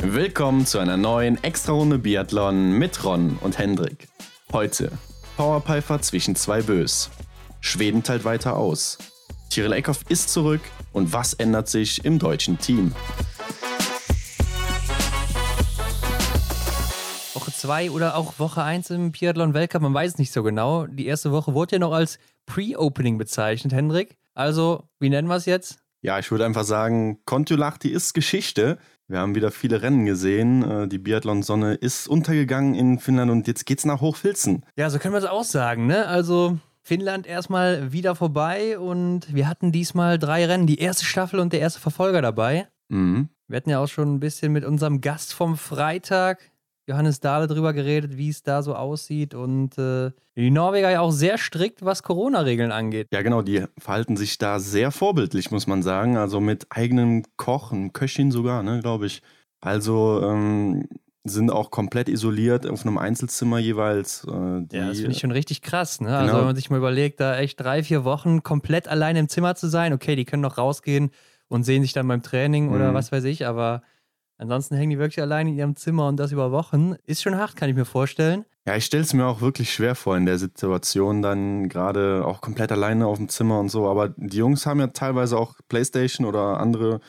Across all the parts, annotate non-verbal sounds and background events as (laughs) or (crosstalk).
Willkommen zu einer neuen Extra-Runde Biathlon mit Ron und Hendrik. Heute Powerpiper zwischen zwei Bös. Schweden teilt weiter aus. Tyrell Eckhoff ist zurück und was ändert sich im deutschen Team? Woche 2 oder auch Woche 1 im Biathlon Weltcup, man weiß es nicht so genau. Die erste Woche wurde ja noch als Pre-Opening bezeichnet, Hendrik. Also, wie nennen wir es jetzt? Ja, ich würde einfach sagen, Kontiolahti ist Geschichte. Wir haben wieder viele Rennen gesehen. Äh, die Biathlon-Sonne ist untergegangen in Finnland und jetzt geht's nach Hochfilzen. Ja, so können wir es auch sagen, ne? Also Finnland erstmal wieder vorbei und wir hatten diesmal drei Rennen, die erste Staffel und der erste Verfolger dabei. Mhm. Wir hatten ja auch schon ein bisschen mit unserem Gast vom Freitag, Johannes Dahle, drüber geredet, wie es da so aussieht. Und äh, die Norweger ja auch sehr strikt, was Corona-Regeln angeht. Ja, genau, die verhalten sich da sehr vorbildlich, muss man sagen. Also mit eigenem Koch, einem Köchin sogar, ne, glaube ich. Also ähm, sind auch komplett isoliert auf einem Einzelzimmer jeweils. Äh, die, ja, das finde ich schon richtig krass. Ne? Also Genau. wenn man sich mal überlegt, da echt drei, vier Wochen komplett allein im Zimmer zu sein. Okay, die können noch rausgehen und sehen sich dann beim Training oder Mhm. was weiß ich, aber ansonsten hängen die wirklich allein in ihrem Zimmer und das über Wochen. Ist schon hart, kann ich mir vorstellen. Ja, ich stelle es mir auch wirklich schwer vor in der Situation, dann gerade auch komplett alleine auf dem Zimmer und so. Aber die Jungs haben ja teilweise auch Playstation oder andere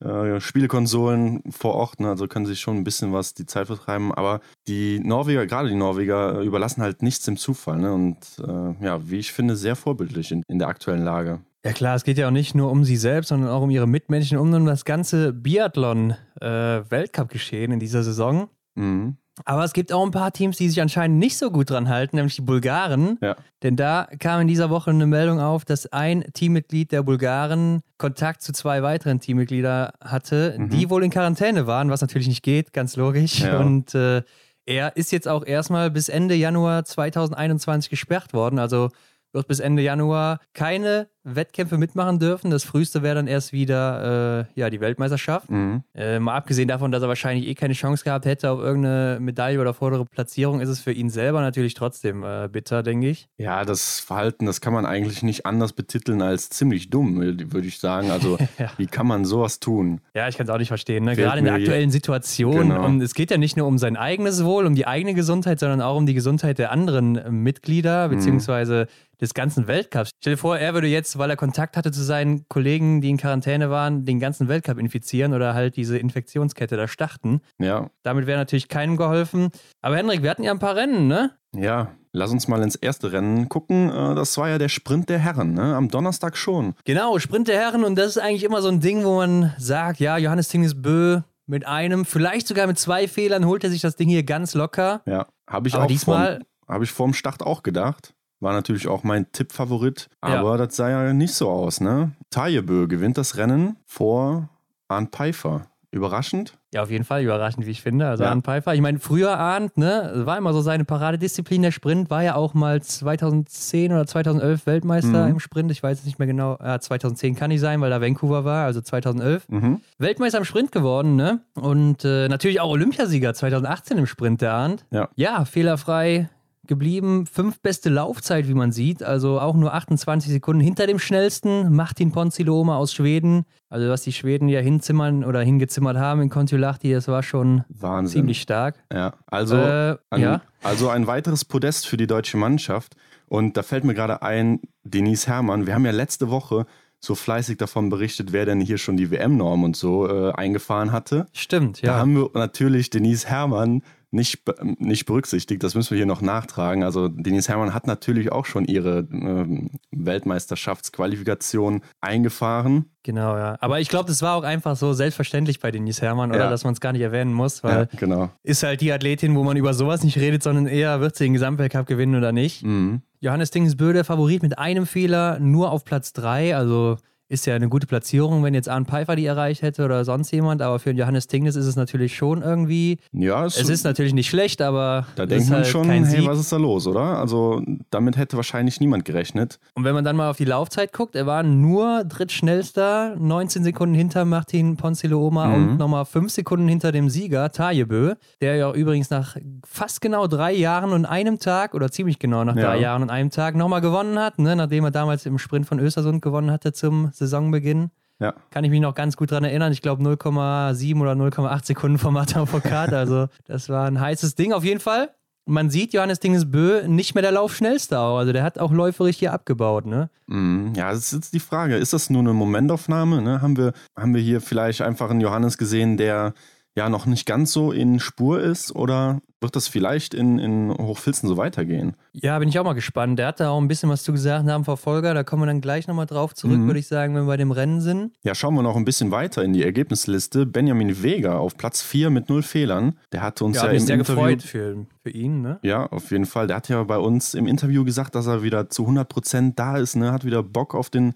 äh, Spielekonsolen vor Ort, ne? also können sich schon ein bisschen was die Zeit vertreiben. Aber die Norweger, gerade die Norweger, äh, überlassen halt nichts dem Zufall. Ne? Und äh, ja, wie ich finde, sehr vorbildlich in, in der aktuellen Lage. Ja klar, es geht ja auch nicht nur um sie selbst, sondern auch um ihre Mitmenschen, um um das ganze Biathlon-Weltcup-Geschehen in dieser Saison. Mhm. Aber es gibt auch ein paar Teams, die sich anscheinend nicht so gut dran halten, nämlich die Bulgaren. Ja. Denn da kam in dieser Woche eine Meldung auf, dass ein Teammitglied der Bulgaren Kontakt zu zwei weiteren Teammitgliedern hatte, Mhm. die wohl in Quarantäne waren, was natürlich nicht geht, ganz logisch. Ja. Und äh, er ist jetzt auch erstmal bis Ende Januar 2021 gesperrt worden. Also wird bis Ende Januar keine Wettkämpfe mitmachen dürfen. Das früheste wäre dann erst wieder äh, ja, die Weltmeisterschaft. Mhm. Äh, mal abgesehen davon, dass er wahrscheinlich eh keine Chance gehabt hätte auf irgendeine Medaille oder vordere Platzierung, ist es für ihn selber natürlich trotzdem äh, bitter, denke ich. Ja, das Verhalten, das kann man eigentlich nicht anders betiteln als ziemlich dumm, würde ich sagen. Also, (laughs) Ja. wie kann man sowas tun? Ja, ich kann es auch nicht verstehen. Ne? Gerade in der aktuellen Situation. Genau. Und es geht ja nicht nur um sein eigenes Wohl, um die eigene Gesundheit, sondern auch um die Gesundheit der anderen Mitglieder, Mhm. beziehungsweise des ganzen Weltcups. Stell dir vor, er würde jetzt, weil er Kontakt hatte zu seinen Kollegen, die in Quarantäne waren, den ganzen Weltcup infizieren oder halt diese Infektionskette da starten. Ja, Damit wäre natürlich keinem geholfen. Aber Henrik, wir hatten ja ein paar Rennen, ne? Ja, lass uns mal ins erste Rennen gucken. Äh, Das war ja der Sprint der Herren, ne? Am Donnerstag schon. Genau, Sprint der Herren und das ist eigentlich immer so ein Ding, wo man sagt, ja, Johannes Tingnes Bö mit einem, vielleicht sogar mit zwei Fehlern holt er sich das Ding hier ganz locker. Ja, habe ich Aber auch diesmal- habe ich vorm Start auch gedacht. War natürlich auch mein Tippfavorit, Ja. aber das sah ja nicht so aus, ne? Tajebö gewinnt das Rennen vor Arndt Pfeiffer. Überraschend? Ja, auf jeden Fall überraschend, wie ich finde. Also Ja. Arndt Pfeiffer, ich meine, früher Arndt, ne, war immer so seine Paradedisziplin, der Sprint, war ja auch mal 2010 oder 2011 Weltmeister Mhm. im Sprint. Ich weiß jetzt nicht mehr genau, ja, 2010 kann nicht sein, weil da Vancouver war, also 2011. Mhm. Weltmeister im Sprint geworden, ne? Und äh, natürlich auch Olympiasieger 2018 im Sprint, der Arndt. Ja. Ja, fehlerfrei geblieben. Fünf beste Laufzeit, wie man sieht. Also auch nur 28 Sekunden hinter dem schnellsten. Martin Ponziloma aus Schweden. Also was die Schweden ja hinzimmern oder hingezimmert haben in Kontiolahti, das war schon Wahnsinn. ziemlich stark. Ja, also, Äh, ein, ja. also ein weiteres Podest für die deutsche Mannschaft. Und da fällt mir gerade ein, Denise Herrmann, wir haben ja letzte Woche so fleißig davon berichtet, wer denn hier schon die WM-Norm und so äh, eingefahren hatte. Stimmt, Da ja. haben wir natürlich Denise Herrmann nicht, nicht berücksichtigt. Das müssen wir hier noch nachtragen. Also Denise Herrmann hat natürlich auch schon ihre ähm, Weltmeisterschaftsqualifikation eingefahren. Genau, ja. Aber ich glaube, das war auch einfach so selbstverständlich bei Denise Herrmann, oder? Ja. Dass man es gar nicht erwähnen muss, weil Ja, genau. ist halt die Athletin, wo man über sowas nicht redet, sondern eher wird sie den Gesamtweltcup gewinnen oder nicht. Mhm. Johannes Dingsbö, der Favorit mit einem Fehler, nur auf Platz 3. Also ist ja eine gute Platzierung, wenn jetzt Arne Pfeiffer die erreicht hätte oder sonst jemand. Aber für Johannes Tingnes ist es natürlich schon irgendwie. Ja, Es ist natürlich nicht schlecht, aber da es denkt man halt schon, hey, was ist da los, oder? Also damit hätte wahrscheinlich niemand gerechnet. Und wenn man dann mal auf die Laufzeit guckt, er war nur drittschnellster, 19 Sekunden hinter Martin Ponzilooma Mhm. und nochmal 5 Sekunden hinter dem Sieger, Tajebö, der ja übrigens nach fast genau drei Jahren und einem Tag, oder ziemlich genau nach Ja. drei Jahren und einem Tag, nochmal gewonnen hat, ne, nachdem er damals im Sprint von Östersund gewonnen hatte zum Saisonbeginn. Ja. Kann ich mich noch ganz gut dran erinnern. Ich glaube 0,7 oder 0,8 Sekunden vom Martin Foucault. (laughs) Also das war ein heißes Ding auf jeden Fall. Man sieht Johannes Dingesbö nicht mehr der Laufschnellste. Also der hat auch läuferisch hier abgebaut, ne? Mm, ja, das ist jetzt die Frage. Ist das nur eine Momentaufnahme? Ne? Haben, wir, haben wir hier vielleicht einfach einen Johannes gesehen, der ja noch nicht ganz so in Spur ist oder wird das vielleicht in, in Hochfilzen so weitergehen? Ja, bin ich auch mal gespannt. Der hat da auch ein bisschen was zu gesagt nach dem Verfolger. Da kommen wir dann gleich nochmal drauf zurück, Mhm. würde ich sagen, wenn wir bei dem Rennen sind. Ja, schauen wir noch ein bisschen weiter in die Ergebnisliste. Benjamin Vega auf Platz 4 mit null Fehlern. Der hatte uns Ja, ja, im sehr Interview gefreut für, für ihn, ne? Ja, auf jeden Fall. Der hat ja bei uns im Interview gesagt, dass er wieder zu 100% da ist, ne? hat wieder Bock auf, den,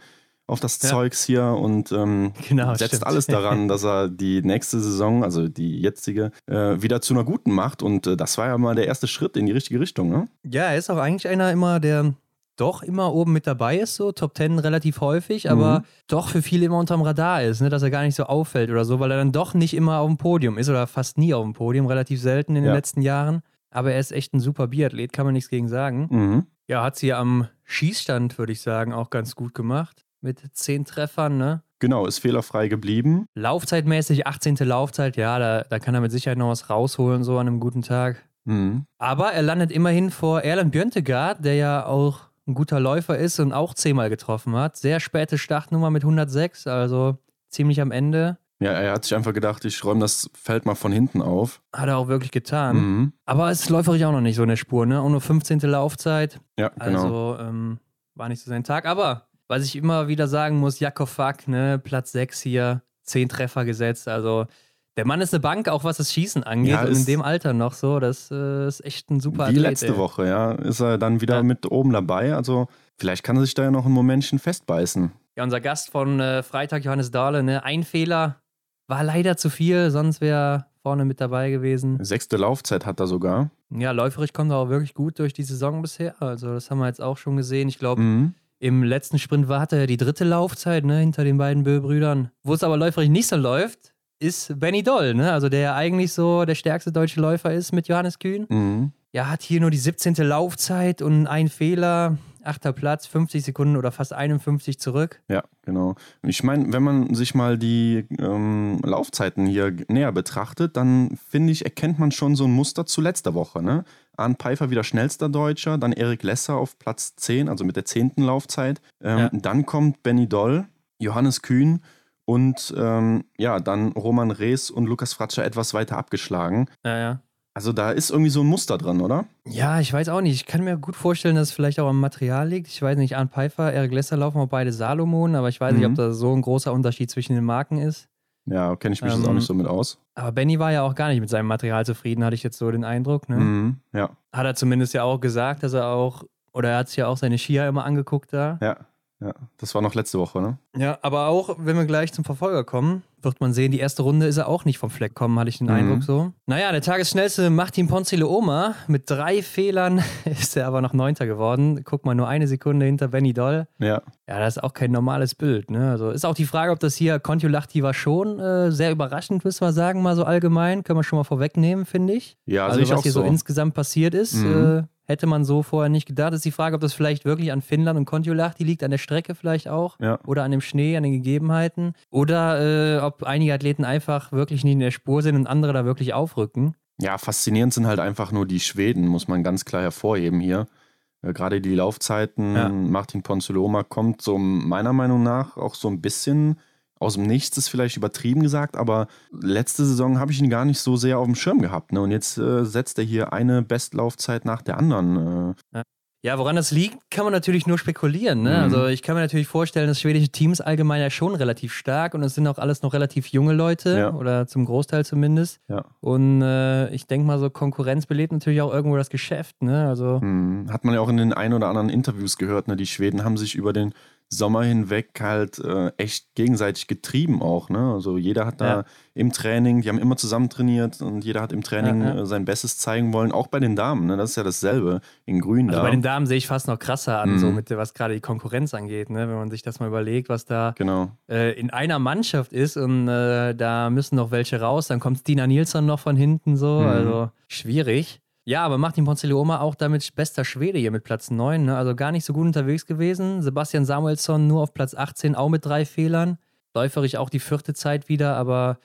auf das Ja. Zeugs hier und ähm, Genau, setzt stimmt. alles daran, dass er die nächste Saison, also die jetzige, äh, wieder zu einer guten macht. Und äh, das war ja mal der erste Schritt in die richtige Richtung. Ne? Ja, er ist auch eigentlich einer immer, der doch immer oben mit dabei ist, so Top Ten relativ häufig, aber Mhm. doch für viele immer unterm Radar ist, ne? dass er gar nicht so auffällt oder so, weil er dann doch nicht immer auf dem Podium ist oder fast nie auf dem Podium, relativ selten in den Ja. letzten Jahren. Aber er ist echt ein super Biathlet, kann man nichts gegen sagen. Mhm. Ja, hat sie am Schießstand, würde ich sagen, auch ganz gut gemacht. Mit zehn Treffern, ne? Genau, ist fehlerfrei geblieben. Laufzeitmäßig, 18. Laufzeit, ja, da, da kann er mit Sicherheit noch was rausholen, so an einem guten Tag. Mhm. Aber er landet immerhin vor Erland Björntegard, der ja auch ein guter Läufer ist und auch zehnmal getroffen hat. Sehr späte Startnummer mit 106, also ziemlich am Ende. Ja, er hat sich einfach gedacht, ich räume das Feld mal von hinten auf. Hat er auch wirklich getan. Mhm. Aber es ist läuferisch auch noch nicht so in der Spur, ne? Auch nur 15. Laufzeit. Ja, genau. Also ähm, war nicht so sein Tag. Aber was ich immer wieder sagen muss, Jakob Fack, ne, Platz 6 hier, 10 Treffer gesetzt. Also der Mann ist eine Bank, auch was das Schießen angeht. Ja, und in dem Alter noch so. Das äh, ist echt ein super Wie Athlet. letzte ey. Woche, ja, ist er dann wieder Ja. mit oben dabei. Also vielleicht kann er sich da ja noch ein Momentchen festbeißen. Ja, unser Gast von äh, Freitag, Johannes Dahle, ne? Ein Fehler war leider zu viel, sonst wäre er vorne mit dabei gewesen. Sechste Laufzeit hat er sogar. Ja, läuferisch kommt er auch wirklich gut durch die Saison bisher. Also, das haben wir jetzt auch schon gesehen. Ich glaube, Mhm. Im letzten Sprint war hatte er die dritte Laufzeit, ne, hinter den beiden Bö-Brüdern. Wo es aber läuferisch nicht so läuft, ist Benny Doll, ne? Also, der ja eigentlich so der stärkste deutsche Läufer ist mit Johannes Kühn. Mhm. Ja, hat hier nur die 17. Laufzeit und ein Fehler. Achter Platz, 50 Sekunden oder fast 51 zurück. Ja, genau. Ich meine, wenn man sich mal die ähm, Laufzeiten hier näher betrachtet, dann finde ich, erkennt man schon so ein Muster zu letzter Woche. Ne? Arndt Pfeiffer wieder schnellster Deutscher, dann Erik Lesser auf Platz 10, also mit der zehnten Laufzeit. Ähm, Ja. Dann kommt Benny Doll, Johannes Kühn und ähm, ja, dann Roman Rees und Lukas Fratscher etwas weiter abgeschlagen. Ja, ja. Also da ist irgendwie so ein Muster drin, oder? Ja, ich weiß auch nicht. Ich kann mir gut vorstellen, dass es vielleicht auch am Material liegt. Ich weiß nicht, Arndt Pfeiffer, Erik Lesser laufen auch beide Salomon, aber ich weiß nicht, Mhm. ob da so ein großer Unterschied zwischen den Marken ist. Ja, kenne ich mich jetzt Ähm, auch nicht so mit aus. Aber Benny war ja auch gar nicht mit seinem Material zufrieden, hatte ich jetzt so den Eindruck. Ne? Mhm. Ja, Hat er zumindest ja auch gesagt, dass er auch, oder er hat sich ja auch seine Skier immer angeguckt da. ja, ja. Das war noch letzte Woche, ne? Ja, aber auch, wenn wir gleich zum Verfolger kommen, wird man sehen, die erste Runde ist er auch nicht vom Fleck kommen, hatte ich den Mhm. Eindruck so. Naja, der Tagesschnellste Martin Ponzile Oma mit drei Fehlern (laughs) ist er aber noch Neunter geworden. Guck mal, nur eine Sekunde hinter Benny Doll. Ja. Ja, das ist auch kein normales Bild. Ne? Also ist auch die Frage, ob das hier Kontiolahti war schon äh, sehr überraschend, müssen wir sagen, mal so allgemein. Können wir schon mal vorwegnehmen, finde ich. Ja, also ich was hier so. so. insgesamt passiert ist, Mhm. äh, hätte man so vorher nicht gedacht. Ist die Frage, ob das vielleicht wirklich an Finnland und Kontiolahti liegt, an der Strecke vielleicht auch. Ja. Oder an dem Schnee, an den Gegebenheiten. Oder äh, ob einige Athleten einfach wirklich nicht in der Spur sind und andere da wirklich aufrücken. Ja, faszinierend sind halt einfach nur die Schweden, muss man ganz klar hervorheben hier. Äh, Gerade die Laufzeiten, Ja. Martin Ponzuloma kommt so meiner Meinung nach auch so ein bisschen aus dem Nichts, ist vielleicht übertrieben gesagt, aber letzte Saison habe ich ihn gar nicht so sehr auf dem Schirm gehabt. Ne? Und jetzt äh, setzt er hier eine Bestlaufzeit nach der anderen. Äh, Ja, woran das liegt, kann man natürlich nur spekulieren. Ne? Mhm. Also ich kann mir natürlich vorstellen, dass schwedische Teams allgemein ja schon relativ stark und es sind auch alles noch relativ junge Leute Ja. oder zum Großteil zumindest. ja. Und äh, ich denke mal, so Konkurrenz belebt natürlich auch irgendwo das Geschäft. Ne? Also Hm, Hat man ja auch in den ein oder anderen Interviews gehört, ne? die Schweden haben sich über den Sommer hinweg halt äh, echt gegenseitig getrieben auch. Ne? Also jeder hat da Ja. im Training, die haben immer zusammen trainiert und jeder hat im Training Ja, ja. Äh, sein Bestes zeigen wollen, auch bei den Damen. Ne? Das ist ja dasselbe in Grün Also da. bei den Damen sehe ich fast noch krasser an, Mhm. so mit was gerade die Konkurrenz angeht, ne? wenn man sich das mal überlegt, was da genau. äh, in einer Mannschaft ist und äh, da müssen noch welche raus. Dann kommt Stina Nilsson noch von hinten so, Mhm. also schwierig. Ja, aber Martin Ponzilioma auch damit bester Schwede hier mit Platz 9, ne? also gar nicht so gut unterwegs gewesen. Sebastian Samuelsson nur auf Platz 18, auch mit drei Fehlern. Läuferig auch die vierte Zeit wieder, aber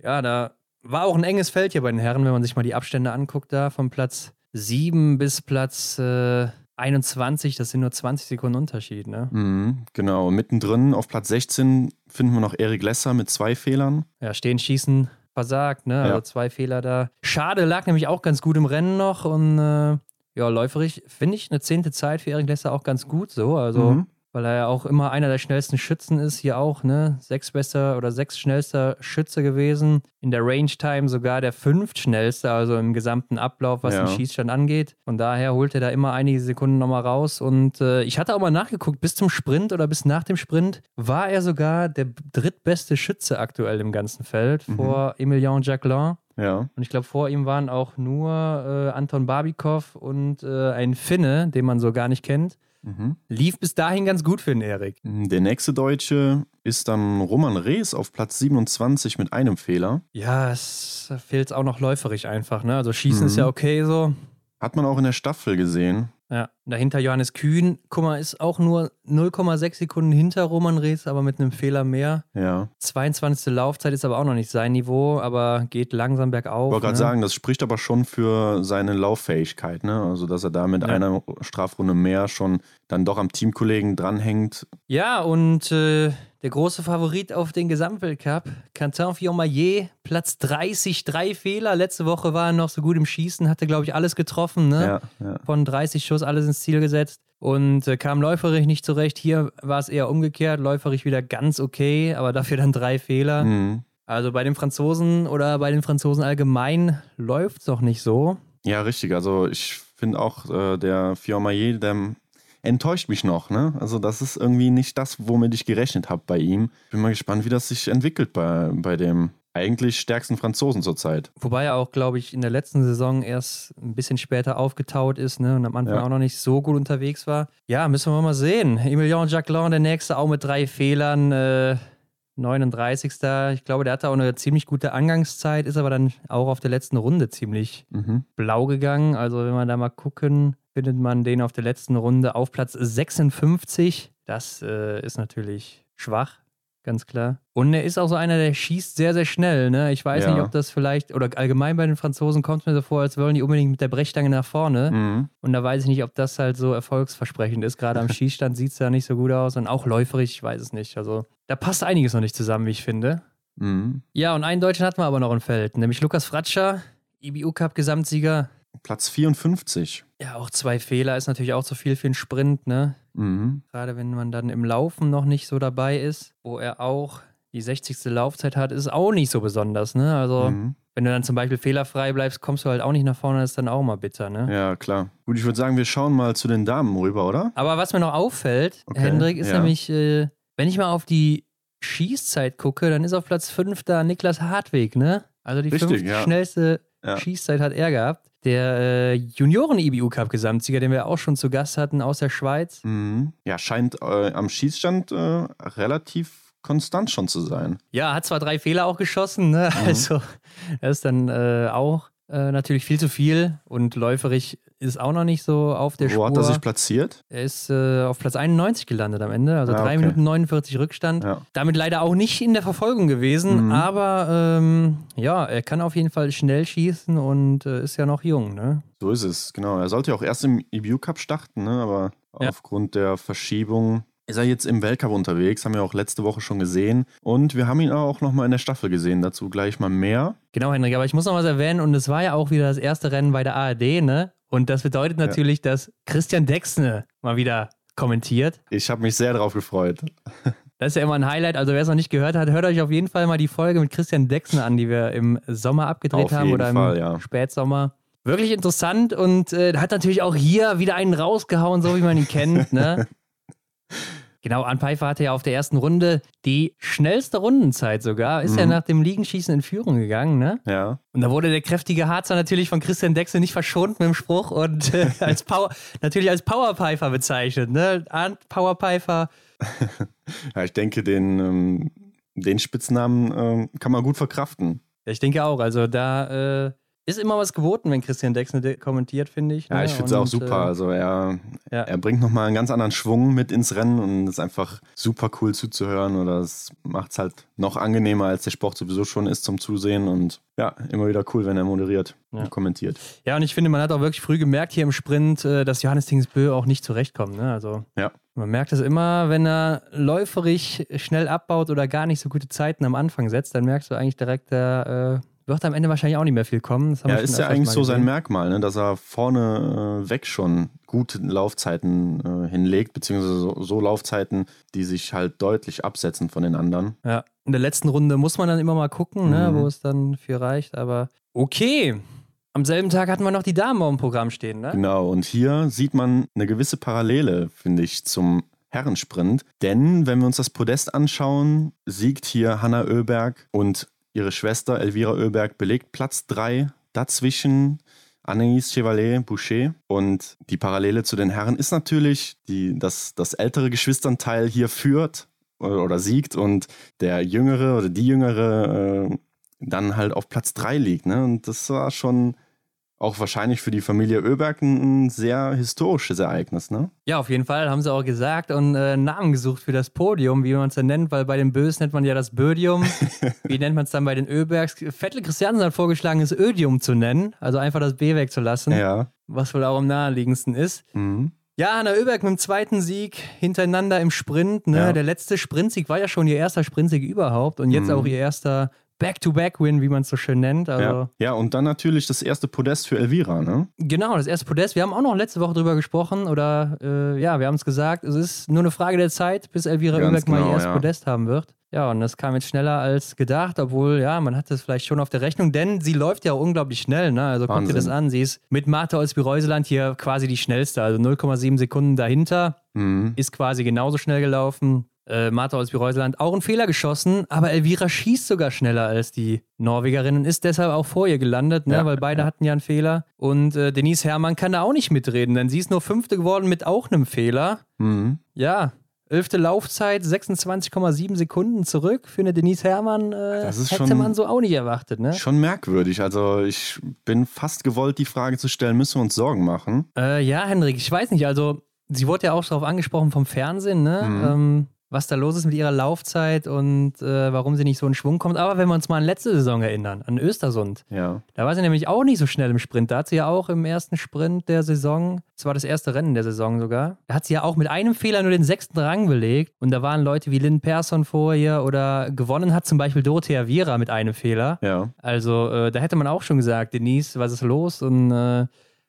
ja, da war auch ein enges Feld hier bei den Herren, wenn man sich mal die Abstände anguckt, da von Platz 7 bis Platz äh, 21, das sind nur 20 Sekunden Unterschied, ne? Mhm, genau. Mittendrin auf Platz 16 finden wir noch Erik Lesser mit zwei Fehlern. Ja, stehen, schießen, versagt, ne? Also zwei Fehler da. Schade, lag nämlich auch ganz gut im Rennen noch und äh, ja, läuferig finde ich eine zehnte Zeit für Erik Lesser auch ganz gut so. Also mhm weil er ja auch immer einer der schnellsten Schützen ist, hier auch, ne? Sechs bester oder sechs schnellster Schütze gewesen. In der Range Time sogar der fünft schnellste, also im gesamten Ablauf, was ja. den Schießstand angeht. Von daher holt er da immer einige Sekunden nochmal raus. Und äh, ich hatte auch mal nachgeguckt, bis zum Sprint oder bis nach dem Sprint war er sogar der drittbeste Schütze aktuell im ganzen Feld mhm. vor Emilien Jacquelin. Ja. Und ich glaube, vor ihm waren auch nur äh, Anton Barbikov und äh, ein Finne, den man so gar nicht kennt. Mhm. Lief bis dahin ganz gut für den Erik. Der nächste Deutsche ist dann Roman Rees auf Platz 27 mit einem Fehler. Ja, es fehlt auch noch läuferig einfach. Ne? Also Schießen mhm. ist ja okay so. Hat man auch in der Staffel gesehen. Ja, dahinter Johannes Kühn. Guck mal, ist auch nur 0,6 Sekunden hinter Roman Rees, aber mit einem Fehler mehr. Ja. 22. Laufzeit ist aber auch noch nicht sein Niveau, aber geht langsam bergauf. Ich wollte gerade ne? sagen, das spricht aber schon für seine Lauffähigkeit, ne? Also, dass er da mit ja. einer Strafrunde mehr schon dann doch am Teamkollegen dranhängt. Ja, und äh, der große Favorit auf den Gesamtweltcup, Quentin Fillon-Maillet, Platz 30, drei Fehler. Letzte Woche war er noch so gut im Schießen, hatte, glaube ich, alles getroffen. Ne? Ja, ja. Von 30 Schuss alles ins Ziel gesetzt und äh, kam läuferig nicht zurecht. Hier war es eher umgekehrt, läuferig wieder ganz okay, aber dafür dann drei Fehler. Mhm. Also bei den Franzosen oder bei den Franzosen allgemein läuft es doch nicht so. Ja, richtig. Also ich finde auch, äh, der Fillon-Maillet, der enttäuscht mich noch. Ne? Also das ist irgendwie nicht das, womit ich gerechnet habe bei ihm. Bin mal gespannt, wie das sich entwickelt bei, bei dem eigentlich stärksten Franzosen zurzeit. Wobei er auch, glaube ich, in der letzten Saison erst ein bisschen später aufgetaut ist ne? und am Anfang ja. auch noch nicht so gut unterwegs war. Ja, müssen wir mal sehen. Emilien Jacquelin, der nächste, auch mit drei Fehlern. Äh 39. Ich glaube, der hatte auch eine ziemlich gute Angangszeit, ist aber dann auch auf der letzten Runde ziemlich mhm. blau gegangen. Also, wenn wir da mal gucken, findet man den auf der letzten Runde auf Platz 56. Das äh, ist natürlich schwach, ganz klar. Und er ist auch so einer, der schießt sehr, sehr schnell. Ne? Ich weiß ja. nicht, ob das vielleicht, oder allgemein bei den Franzosen kommt es mir so vor, als wollen die unbedingt mit der Brechstange nach vorne. Mhm. Und da weiß ich nicht, ob das halt so erfolgsversprechend ist. Gerade am (laughs) Schießstand sieht es ja nicht so gut aus und auch läuferig, ich weiß es nicht. Also da passt einiges noch nicht zusammen, wie ich finde. Mhm. Ja, und einen Deutschen hatten wir aber noch im Feld, nämlich Lukas Fratscher, IBU-Cup-Gesamtsieger. Platz 54. Ja, auch zwei Fehler ist natürlich auch zu viel für einen Sprint, ne? Mhm. Gerade wenn man dann im Laufen noch nicht so dabei ist, wo er auch die 60. Laufzeit hat, ist auch nicht so besonders, ne? Also, mhm. wenn du dann zum Beispiel fehlerfrei bleibst, kommst du halt auch nicht nach vorne, das ist dann auch mal bitter, ne? Ja, klar. Gut, ich würde sagen, wir schauen mal zu den Damen rüber, oder? Aber was mir noch auffällt, okay. Hendrik, ist ja. nämlich, äh, wenn ich mal auf die Schießzeit gucke, dann ist auf Platz 5 da Niklas Hartweg, ne? Also die Richtig, fünf ja. schnellste ja. Schießzeit hat er gehabt. Der äh, Junioren-EBU-Cup-Gesamtsieger, den wir auch schon zu Gast hatten aus der Schweiz. Mhm. Ja, scheint äh, am Schießstand äh, relativ konstant schon zu sein. Ja, hat zwar drei Fehler auch geschossen, ne? Mhm. also er ist dann äh, auch äh, natürlich viel zu viel und läuferig ist auch noch nicht so auf der Wo Spur. Wo hat er sich platziert? Er ist äh, auf Platz 91 gelandet am Ende, also ah, 3 okay. Minuten 49 Rückstand. Ja. Damit leider auch nicht in der Verfolgung gewesen, mhm. aber ähm, ja, er kann auf jeden Fall schnell schießen und äh, ist ja noch jung, ne? So ist es, genau. Er sollte ja auch erst im EBU Cup starten, ne? aber ja. aufgrund der Verschiebung ist er jetzt im Weltcup unterwegs, haben wir auch letzte Woche schon gesehen. Und wir haben ihn auch nochmal in der Staffel gesehen, dazu gleich mal mehr. Genau, Henrik, aber ich muss noch was erwähnen und es war ja auch wieder das erste Rennen bei der ARD, ne? Und das bedeutet natürlich, ja. dass Christian Dexne mal wieder kommentiert. Ich habe mich sehr darauf gefreut. (laughs) Das ist ja immer ein Highlight. Also wer es noch nicht gehört hat, hört euch auf jeden Fall mal die Folge mit Christian Dexne an, die wir im Sommer abgedreht auf haben oder Fall, im ja. Spätsommer. Wirklich interessant und äh, hat natürlich auch hier wieder einen rausgehauen, so wie man ihn kennt. Ne? (laughs) Genau, Arne Pfeiffer hatte ja auf der ersten Runde die schnellste Rundenzeit sogar. Ist mhm. ja nach dem Liegenschießen in Führung gegangen, ne? Ja. Und da wurde der kräftige Harzer natürlich von Christian Dexel nicht verschont mit dem Spruch und äh, (laughs) als Power, natürlich als Powerpfeifer bezeichnet, ne? Arndt Powerpfeifer. (laughs) ja, ich denke, den, ähm, den Spitznamen ähm, kann man gut verkraften. Ja, ich denke auch. Also da äh, ist immer was geboten, wenn Christian Dexner kommentiert, finde ich. Ja, ne? ich finde es auch super. äh, Also er, ja. er bringt nochmal einen ganz anderen Schwung mit ins Rennen und ist einfach super cool zuzuhören. Oder es macht es halt noch angenehmer, als der Sport sowieso schon ist zum Zusehen. Und ja, immer wieder cool, wenn er moderiert Ja. und kommentiert. Ja, und ich finde, man hat auch wirklich früh gemerkt hier im Sprint, äh, dass Johannes Tingsbö auch nicht zurechtkommt. Ne? Also Ja. man merkt es immer, wenn er läuferig schnell abbaut oder gar nicht so gute Zeiten am Anfang setzt, dann merkst du eigentlich direkt, der äh, wird am Ende wahrscheinlich auch nicht mehr viel kommen. Ja, ist ja eigentlich so sein. Merkmal, ne? dass er vorne äh, weg schon gute Laufzeiten äh, hinlegt, beziehungsweise so, so Laufzeiten, die sich halt deutlich absetzen von den anderen. Ja, in der letzten Runde muss man dann immer mal gucken, ne, Mhm. wo es dann für reicht. Aber okay. Am selben Tag hatten wir noch die Damen auf dem Programm stehen, ne? Genau, und hier sieht man eine gewisse Parallele, finde ich, zum Herrensprint. Denn wenn wir uns das Podest anschauen, siegt hier Hanna Oeberg und ihre Schwester Elvira Oeberg belegt Platz 3. Dazwischen Anaïs Chevalier Boucher. Und die Parallele zu den Herren ist natürlich, die, dass das ältere Geschwisternteil hier führt oder, oder siegt und der jüngere oder die jüngere äh, dann halt auf Platz 3 liegt. Ne? Und das war schon auch wahrscheinlich für die Familie Oeberg ein, sehr historisches Ereignis. Ne? Ja, auf jeden Fall haben sie auch gesagt und äh, einen Namen gesucht für das Podium, wie man es dann nennt, weil bei den Bös nennt man ja das Bödium. (laughs) wie nennt man es dann bei den Öbergs? Vettel Christiansen hat vorgeschlagen, es Ödium zu nennen, also einfach das B wegzulassen, Ja. was wohl auch am naheliegendsten ist. Mhm. Ja, Hanna Oeberg mit dem zweiten Sieg hintereinander im Sprint. Ne? Ja. Der letzte Sprintsieg war ja schon ihr erster Sprintsieg überhaupt und jetzt Mhm. auch ihr erster Back-to-Back-Win, wie man es so schön nennt. Also Ja. ja, und dann natürlich das erste Podest für Elvira. Ne? genau, das erste Podest. Wir haben auch noch letzte Woche drüber gesprochen oder äh, ja, wir haben es gesagt, es ist nur eine Frage der Zeit, bis Elvira Ganz mal genau, ihr erstes ja. Podest haben wird. Ja, und das kam jetzt schneller als gedacht, obwohl, ja, man hat das vielleicht schon auf der Rechnung, denn sie läuft ja auch unglaublich schnell, ne? Also guck dir das an. Sie ist mit Martha Olsby-Reuseland hier quasi die schnellste, also 0,7 Sekunden dahinter Mhm. ist quasi genauso schnell gelaufen. Äh, Martha Olsby-Reuseland auch einen Fehler geschossen, aber Elvira schießt sogar schneller als die Norwegerin und ist deshalb auch vor ihr gelandet, ne? Ja, weil beide ja. hatten ja einen Fehler. Und äh, Denise Herrmann kann da auch nicht mitreden, denn sie ist nur Fünfte geworden mit auch einem Fehler. Mhm. Ja, elfte Laufzeit, 26,7 Sekunden zurück für eine Denise Herrmann. Äh, Das ist hätte schon- man so auch nicht erwartet, ne? Schon merkwürdig. Also ich bin fast gewollt, die Frage zu stellen, müssen wir uns Sorgen machen? Äh, ja, Hendrik, ich weiß nicht, also sie wurde ja auch darauf angesprochen vom Fernsehen, ne? Mhm. Ähm, was da los ist mit ihrer Laufzeit und äh, warum sie nicht so in Schwung kommt. Aber wenn wir uns mal an letzte Saison erinnern, an Östersund, Ja. da war sie nämlich auch nicht so schnell im Sprint. Da hat sie ja auch im ersten Sprint der Saison, das war das erste Rennen der Saison sogar, da hat sie ja auch mit einem Fehler nur den sechsten Rang belegt. Und da waren Leute wie Lynn Persson vor ihr oder gewonnen hat zum Beispiel Dorothea Viera mit einem Fehler. Ja. Also äh, da hätte man auch schon gesagt, Denise, was ist los? Und äh,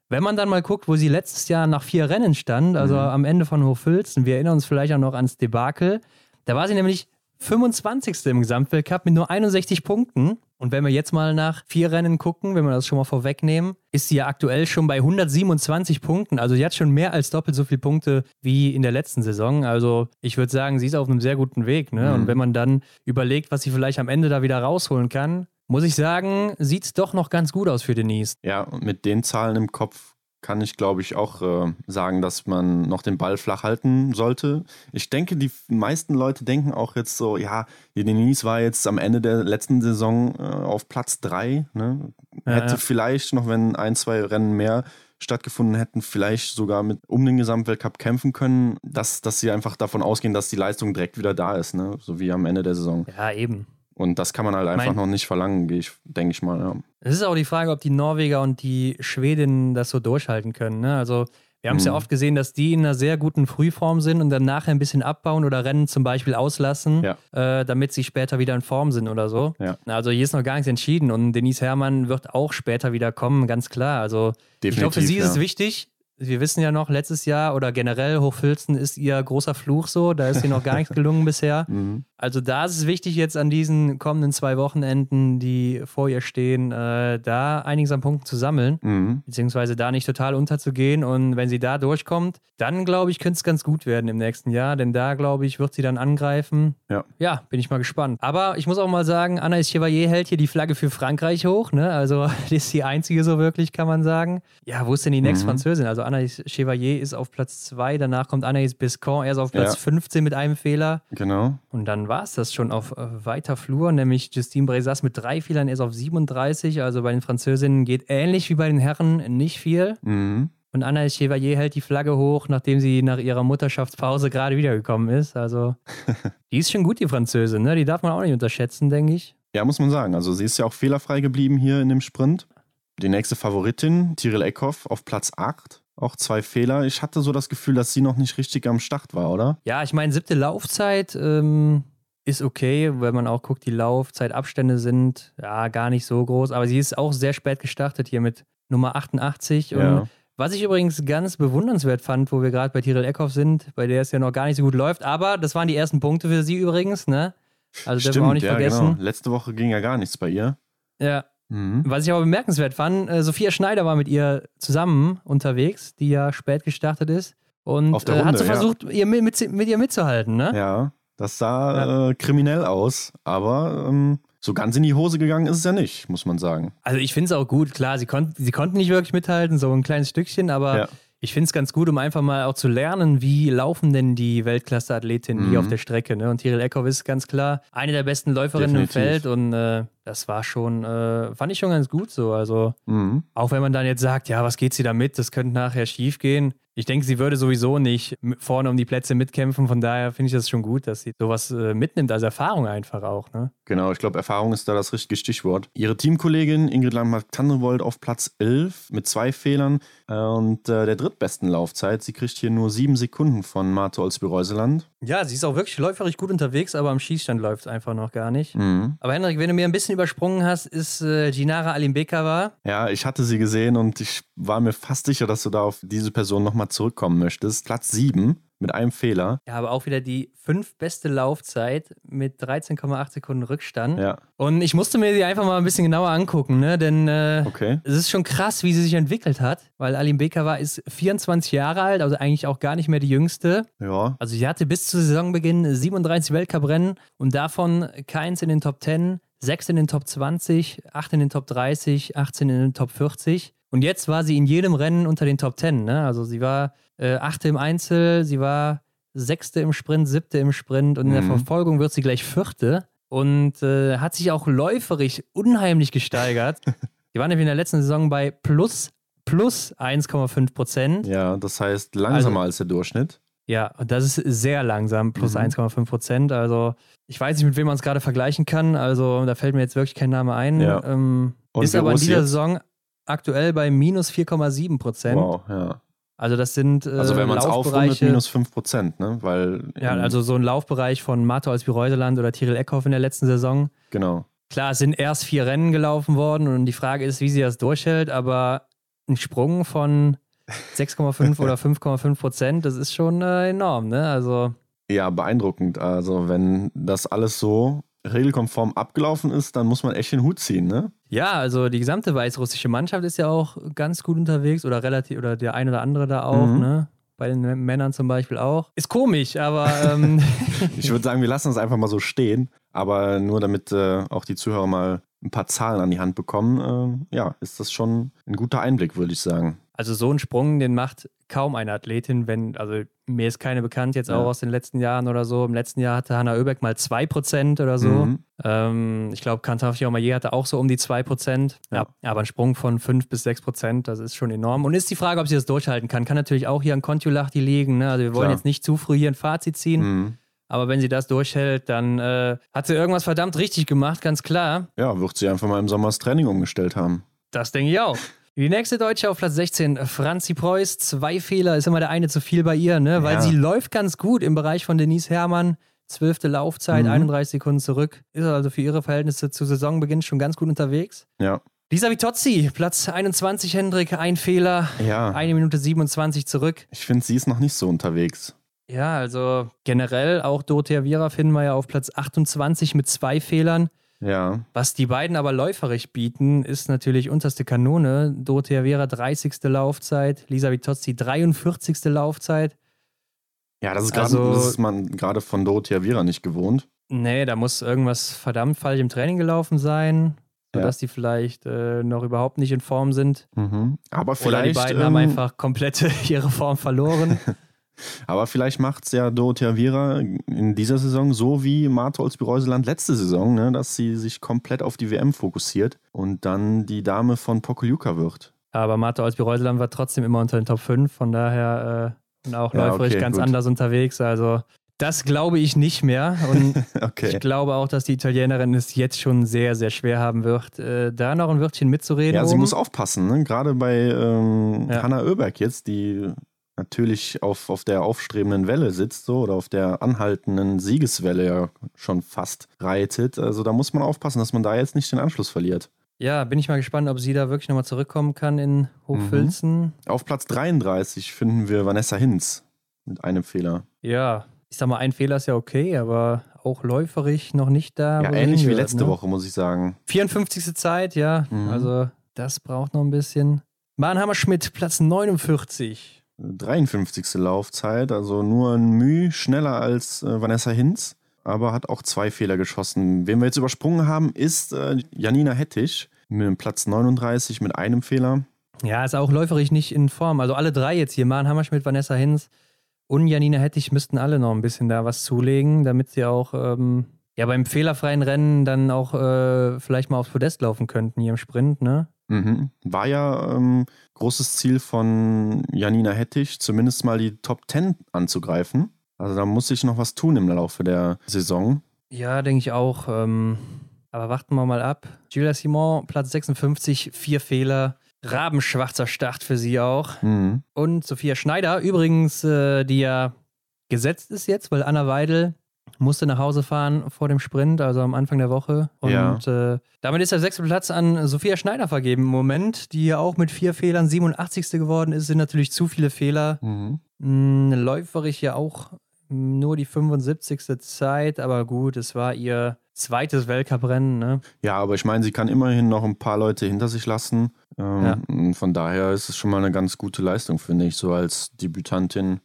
wenn man dann mal guckt, wo sie letztes Jahr nach vier Rennen stand, also Mhm. am Ende von Hochfilzen, wir erinnern uns vielleicht auch noch ans Debakel, da war sie nämlich 25. im Gesamtweltcup mit nur 61 Punkten. Und wenn wir jetzt mal nach vier Rennen gucken, wenn wir das schon mal vorwegnehmen, ist sie ja aktuell schon bei 127 Punkten. Also sie hat schon mehr als doppelt so viele Punkte wie in der letzten Saison. Also ich würde sagen, sie ist auf einem sehr guten Weg. Ne? Mhm. Und wenn man dann überlegt, was sie vielleicht am Ende da wieder rausholen kann, muss ich sagen, sieht es doch noch ganz gut aus für Denise. Ja, mit den Zahlen im Kopf kann ich, glaube ich, auch äh, sagen, dass man noch den Ball flach halten sollte. Ich denke, die meisten Leute denken auch jetzt so, ja, Denise war jetzt am Ende der letzten Saison äh, auf Platz 3. Ne? Ja, Hätte ja. vielleicht noch, wenn ein, zwei Rennen mehr stattgefunden hätten, vielleicht sogar mit um den Gesamtweltcup kämpfen können, dass, dass sie einfach davon ausgehen, dass die Leistung direkt wieder da ist, ne? so wie am Ende der Saison. Ja, eben. Und das kann man halt einfach Mein- noch nicht verlangen, ich, denke ich mal. Ja. Es ist auch die Frage, ob die Norweger und die Schwedinnen das so durchhalten können. Ne? Also, wir haben es ja Mhm. oft gesehen, dass die in einer sehr guten Frühform sind und dann nachher ein bisschen abbauen oder Rennen zum Beispiel auslassen, Ja. äh, damit sie später wieder in Form sind oder so. Ja. Also, hier ist noch gar nichts entschieden und Denise Herrmann wird auch später wieder kommen, ganz klar. Also, ich glaube, für sie ist es ja. wichtig. Wir wissen ja noch, letztes Jahr oder generell Hochfilzen ist ihr großer Fluch so. Da ist ihr noch gar nichts gelungen bisher. (laughs) Mhm. Also da ist es wichtig, jetzt an diesen kommenden zwei Wochenenden, die vor ihr stehen, äh, da einiges an Punkten zu sammeln, Mhm. beziehungsweise da nicht total unterzugehen. Und wenn sie da durchkommt, dann glaube ich, könnte es ganz gut werden im nächsten Jahr, denn da glaube ich, wird sie dann angreifen. Ja. Ja, bin ich mal gespannt. Aber ich muss auch mal sagen, Anna Chevalier hält hier die Flagge für Frankreich hoch, ne? Also (laughs) die ist die einzige so wirklich, kann man sagen. Ja, wo ist denn die nächste Mhm. Französin? Also Anaïs Chevalier ist auf Platz 2, danach kommt Anaïs Biscon, er ist auf Platz Ja. 15 mit einem Fehler. Genau. Und dann war es das schon auf äh, weiter Flur, nämlich Justine Brezas mit drei Fehlern ist auf 37. Also bei den Französinnen geht ähnlich wie bei den Herren nicht viel. Mhm. Und Anna Chevalier hält die Flagge hoch, nachdem sie nach ihrer Mutterschaftspause gerade wiedergekommen ist. Also (laughs) die ist schon gut, die Französin, ne? Die darf man auch nicht unterschätzen, denke ich. Ja, muss man sagen. Also sie ist ja auch fehlerfrei geblieben hier in dem Sprint. Die nächste Favoritin, Tiril Eckhoff, auf Platz 8. Auch zwei Fehler. Ich hatte so das Gefühl, dass sie noch nicht richtig am Start war, oder? Ja, ich meine, siebte Laufzeit ähm, ist okay, wenn man auch guckt, die Laufzeitabstände sind ja gar nicht so groß, aber sie ist auch sehr spät gestartet hier mit Nummer 88. Und Ja. was ich übrigens ganz bewundernswert fand, wo wir gerade bei Tiril Eckhoff sind, bei der es ja noch gar nicht so gut läuft, aber das waren die ersten Punkte für sie übrigens, ne? Also dürfen wir auch nicht ja, vergessen. genau. Letzte Woche ging ja gar nichts bei ihr. Ja. Mhm. Was ich aber bemerkenswert fand, äh, Sophia Schneider war mit ihr zusammen unterwegs, die ja spät gestartet ist. Und Auf der äh, hat Runde, so ja. versucht, ihr mit, mit, mit ihr mitzuhalten, ne? Ja, das sah Äh, kriminell aus, aber ähm, so ganz in die Hose gegangen ist es ja nicht, muss man sagen. Also ich finde es auch gut, klar, sie, konnt, sie konnten nicht wirklich mithalten, so ein kleines Stückchen, aber Ja. Ich finde es ganz gut, um einfach mal auch zu lernen, wie laufen denn die Weltklasse-Athletinnen Mhm. hier auf der Strecke. Ne? Und Tiril Eckhoff ist ganz klar eine der besten Läuferinnen Definitiv. im Feld und äh, das war schon, äh, fand ich schon ganz gut so. Also Mhm. auch wenn man dann jetzt sagt, ja, was geht sie da mit, das könnte nachher schief gehen. Ich denke, sie würde sowieso nicht vorne um die Plätze mitkämpfen, von daher finde ich das schon gut, dass sie sowas äh, mitnimmt als Erfahrung einfach auch. Ne? Genau, ich glaube, Erfahrung ist da das richtige Stichwort. Ihre Teamkollegin Ingrid Landmark-Tandrevold auf Platz 11 mit zwei Fehlern und äh, der drittbesten Laufzeit. Sie kriegt hier nur sieben Sekunden von Marte Olsby-Reuseland. Ja, sie ist auch wirklich läuferisch gut unterwegs, aber am Schießstand läuft es einfach noch gar nicht. Mhm. Aber Henrik, wenn du mir ein bisschen übersprungen hast, ist äh, Ginara Alimbekova. Ja, ich hatte sie gesehen und ich war mir fast sicher, dass du da auf diese Person nochmal zurückkommen möchtest. Platz 7 mit einem Fehler. Ja, aber auch wieder die fünf beste Laufzeit mit 13,8 Sekunden Rückstand. Ja, Und ich musste mir die einfach mal ein bisschen genauer angucken, ne? Denn äh, okay. es ist schon krass, wie sie sich entwickelt hat, weil Alim Bekava ist 24 Jahre alt, also eigentlich auch gar nicht mehr die jüngste. Ja, Also sie hatte bis zu Saisonbeginn 37 Weltcuprennen und davon keins in den Top 10, sechs in den Top 20, acht in den Top 30, 18 in den Top 40. Und jetzt war sie in jedem Rennen unter den Top 10. Ne? Also sie war äh, achte im Einzel, sie war sechste im Sprint, siebte im Sprint und in der Mhm. Verfolgung wird sie gleich vierte und äh, hat sich auch läuferisch unheimlich gesteigert. (laughs) sie war nämlich in der letzten Saison bei plus, plus 1,5 Prozent. ja, das heißt langsamer Also- als der Durchschnitt. Ja, und das ist sehr langsam, plus Mhm. 1,5 Prozent. Also, ich weiß nicht, mit wem man es gerade vergleichen kann. Also, da fällt mir jetzt wirklich kein Name ein. Ja. Ähm, ist aber in dieser jetzt? Saison aktuell bei minus 4,7 Prozent. Wow, ja. Also, das sind äh, Also wenn man es aufrundet, minus 5 Prozent, ne? Weil, ja, also so ein Laufbereich von Marta Olsby-Reuseland oder Tiril Eckhoff in der letzten Saison. genau. Klar, es sind erst vier Rennen gelaufen worden und die Frage ist, wie sie das durchhält, aber ein Sprung von (laughs) 6,5 oder 5,5 Prozent, das ist schon äh, enorm, ne? Also. Ja, beeindruckend. Also, wenn das alles so regelkonform abgelaufen ist, dann muss man echt den Hut ziehen, ne? Ja, also die gesamte weißrussische Mannschaft ist ja auch ganz gut unterwegs oder relativ, oder der ein oder andere da auch, Mhm. ne? Bei den Männern zum Beispiel auch. Ist komisch, aber ähm, (laughs) (laughs) Ich würde sagen, wir lassen es einfach mal so stehen. Aber nur damit äh, auch die Zuhörer mal ein paar Zahlen an die Hand bekommen, äh, ja, ist das schon ein guter Einblick, würde ich sagen. Also so ein Sprung, den macht kaum eine Athletin, wenn, also mir ist keine bekannt, jetzt auch Ja. aus den letzten Jahren oder so. Im letzten Jahr hatte Hanna Oeberg mal 2% oder so. Mhm. Ähm, ich glaube, Kantar Fiormaillet hatte auch so um die 2%. Ja. Ja. aber ein Sprung von 5 bis 6%, das ist schon enorm. Und ist die Frage, ob sie das durchhalten kann. Kann natürlich auch hier an Kontiolahti liegen. Ne? Also wir wollen Klar. jetzt nicht zu früh hier ein Fazit ziehen. Mhm. Aber wenn sie das durchhält, dann äh, hat sie irgendwas verdammt richtig gemacht, ganz klar. Ja, wird sie einfach mal im Sommer das Training umgestellt haben. Das denke ich auch. Die nächste Deutsche auf Platz 16, Franzi Preuß. Zwei Fehler, ist immer der eine zu viel bei ihr, ne? weil Ja. sie läuft ganz gut im Bereich von Denise Herrmann. Zwölfte Laufzeit, Mhm. 31 Sekunden zurück. Ist also für ihre Verhältnisse zu Saisonbeginn schon ganz gut unterwegs. Ja. Lisa Vitozzi, Platz 21, Hendrik, ein Fehler. Ja. Eine Minute 27 zurück. Ich finde, sie ist noch nicht so unterwegs. Ja, also generell auch Dorothea Viera finden wir ja auf Platz 28 mit zwei Fehlern. Ja. Was die beiden aber läuferisch bieten, ist natürlich unterste Kanone. Dorothea Vera 30. Laufzeit, Lisa Vitozzi 43. Laufzeit. Ja, das ist, grad, Also- das ist man gerade von Dorothea Viera nicht gewohnt. Nee, da muss irgendwas verdammt falsch im Training gelaufen sein. sodass die vielleicht äh, noch überhaupt nicht in Form sind. Mhm. Aber Oder vielleicht. die beiden ähm, haben einfach komplett (laughs) ihre Form verloren. (laughs) Aber vielleicht macht es ja Dorothea Viera in dieser Saison so wie Martha Olsby-Reuseland letzte Saison, ne, dass sie sich komplett auf die WM fokussiert und dann die Dame von Pokljuka wird. Aber Martha Olsby-Reuseland war trotzdem immer unter den Top 5, von daher äh, auch Ja, läuferisch okay, ganz gut. anders unterwegs. Also das glaube ich nicht mehr. Und (laughs) Okay. ich glaube auch, dass die Italienerin es jetzt schon sehr, sehr schwer haben wird, äh, da noch ein Wörtchen mitzureden. Ja, sie oben. muss aufpassen, ne? gerade bei ähm, Ja. Hanna Oeberg jetzt, die natürlich auf, auf der aufstrebenden Welle sitzt so, oder auf der anhaltenden Siegeswelle ja schon fast reitet. Also da muss man aufpassen, dass man da jetzt nicht den Anschluss verliert. Ja, bin ich mal gespannt, ob sie da wirklich nochmal zurückkommen kann in Hochfilzen. Auf Platz 33 finden wir Vanessa Hinz mit einem Fehler. Ja, ich sag mal, ein Fehler ist ja okay, aber auch läuferig noch nicht da. Ja, ähnlich wie letzte ne? Woche, muss ich sagen. 54. Zeit, ja. Mhm. Also das braucht noch ein bisschen. Mannheimer Schmidt, Platz 49. 53. Laufzeit, also nur ein Mühe schneller als äh, Vanessa Hinz, aber hat auch zwei Fehler geschossen. Wen wir jetzt übersprungen haben, ist äh, Janina Hettich mit Platz 39 mit einem Fehler. Ja, ist auch läuferisch nicht in Form. Also alle drei jetzt hier, Maren Hammerschmidt, Vanessa Hinz und Janina Hettich müssten alle noch ein bisschen da was zulegen, damit sie auch ähm, ja beim fehlerfreien Rennen dann auch äh, vielleicht mal aufs Podest laufen könnten hier im Sprint, ne? Mhm. War ja ähm, großes Ziel von Janina Hettich, zumindest mal die Top 10 anzugreifen. Also da muss sich noch was tun im Laufe der Saison. Ja, denke ich auch. Ähm, aber warten wir mal ab. Julia Simon, Platz 56, vier Fehler. Rabenschwarzer Start für sie auch. Mhm. Und Sophia Schneider, übrigens, äh, die ja gesetzt ist jetzt, weil Anna Weidel musste nach Hause fahren vor dem Sprint, also am Anfang der Woche. Und Ja. äh, damit ist der sechste Platz an Sophia Schneider vergeben im Moment, die ja auch mit vier Fehlern 87. geworden ist, sind natürlich zu viele Fehler. Mhm. Hm, läuferig ja auch nur die 75. Zeit, aber gut, es war ihr zweites Weltcuprennen, ne? Ja, aber ich meine, sie kann immerhin noch ein paar Leute hinter sich lassen. Ähm, Ja. Von daher ist es schon mal eine ganz gute Leistung, finde ich, so als Debütantin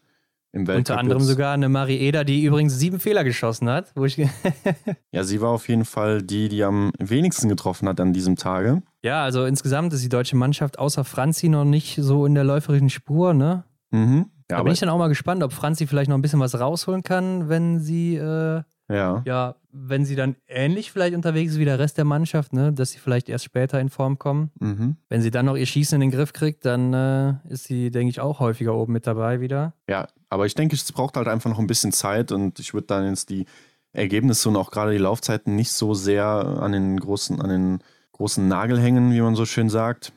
im Weltcup. Unter anderem jetzt. sogar eine Marie Eder, die übrigens sieben Fehler geschossen hat, (laughs) Ja, sie war auf jeden Fall die, die am wenigsten getroffen hat an diesem Tage. Ja, also insgesamt ist die deutsche Mannschaft außer Franzi noch nicht so in der läuferischen Spur, ne? Mhm. Ja, Da bin ich dann auch mal gespannt, ob Franzi vielleicht noch ein bisschen was rausholen kann, wenn sie, äh, ja. ja, wenn sie dann ähnlich vielleicht unterwegs ist wie der Rest der Mannschaft, ne? Dass sie vielleicht erst später in Form kommen. Mhm. Wenn sie dann noch ihr Schießen in den Griff kriegt, dann äh, ist sie, denke ich, auch häufiger oben mit dabei wieder. Ja, aber ich denke, es braucht halt einfach noch ein bisschen Zeit und ich würde dann jetzt die Ergebnisse und auch gerade die Laufzeiten nicht so sehr an den großen, an den großen Nagel hängen, wie man so schön sagt.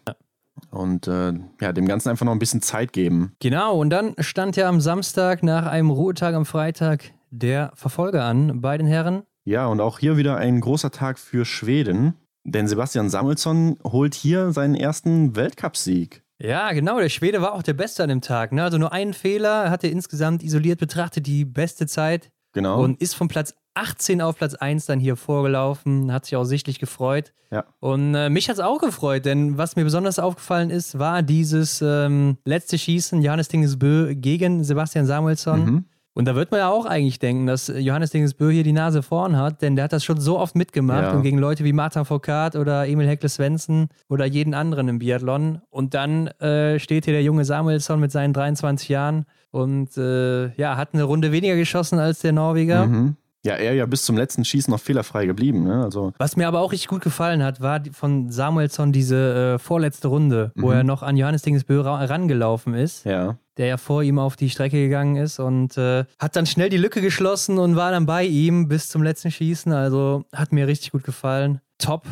Und äh, ja, dem Ganzen einfach noch ein bisschen Zeit geben. Genau, und dann stand ja am Samstag nach einem Ruhetag am Freitag der Verfolger an bei den Herren. Ja, und auch hier wieder ein großer Tag für Schweden, denn Sebastian Samuelsson holt hier seinen ersten Weltcupsieg. Ja, genau. Der Schwede war auch der Beste an dem Tag. Ne? Also nur einen Fehler, hatte insgesamt isoliert betrachtet die beste Zeit Genau. und ist von Platz 18 auf Platz 1 dann hier vorgelaufen. Hat sich auch sichtlich gefreut. Ja. Und äh, mich hat es auch gefreut, denn was mir besonders aufgefallen ist, war dieses ähm, letzte Schießen Johannes Dingesbö gegen Sebastian Samuelsson. Mhm. Und da wird man ja auch eigentlich denken, dass Johannes Dingesbö hier die Nase vorn hat, denn der hat das schon so oft mitgemacht Ja. und gegen Leute wie Martin Foucault oder Emil Heckle Svensson oder jeden anderen im Biathlon. Und dann äh, steht hier der junge Samuelsson mit seinen 23 Jahren und äh, ja, hat eine Runde weniger geschossen als der Norweger. Mhm. Ja, er ja bis zum letzten Schießen noch fehlerfrei geblieben. Ne? Also, Was mir aber auch richtig gut gefallen hat, war von Samuelsson diese äh, vorletzte Runde, wo Mhm. er noch an Johannes Dingesbö ra- rangelaufen ist. ja. Der ja vor ihm auf die Strecke gegangen ist und äh, hat dann schnell die Lücke geschlossen und war dann bei ihm bis zum letzten Schießen. Also hat mir richtig gut gefallen. Top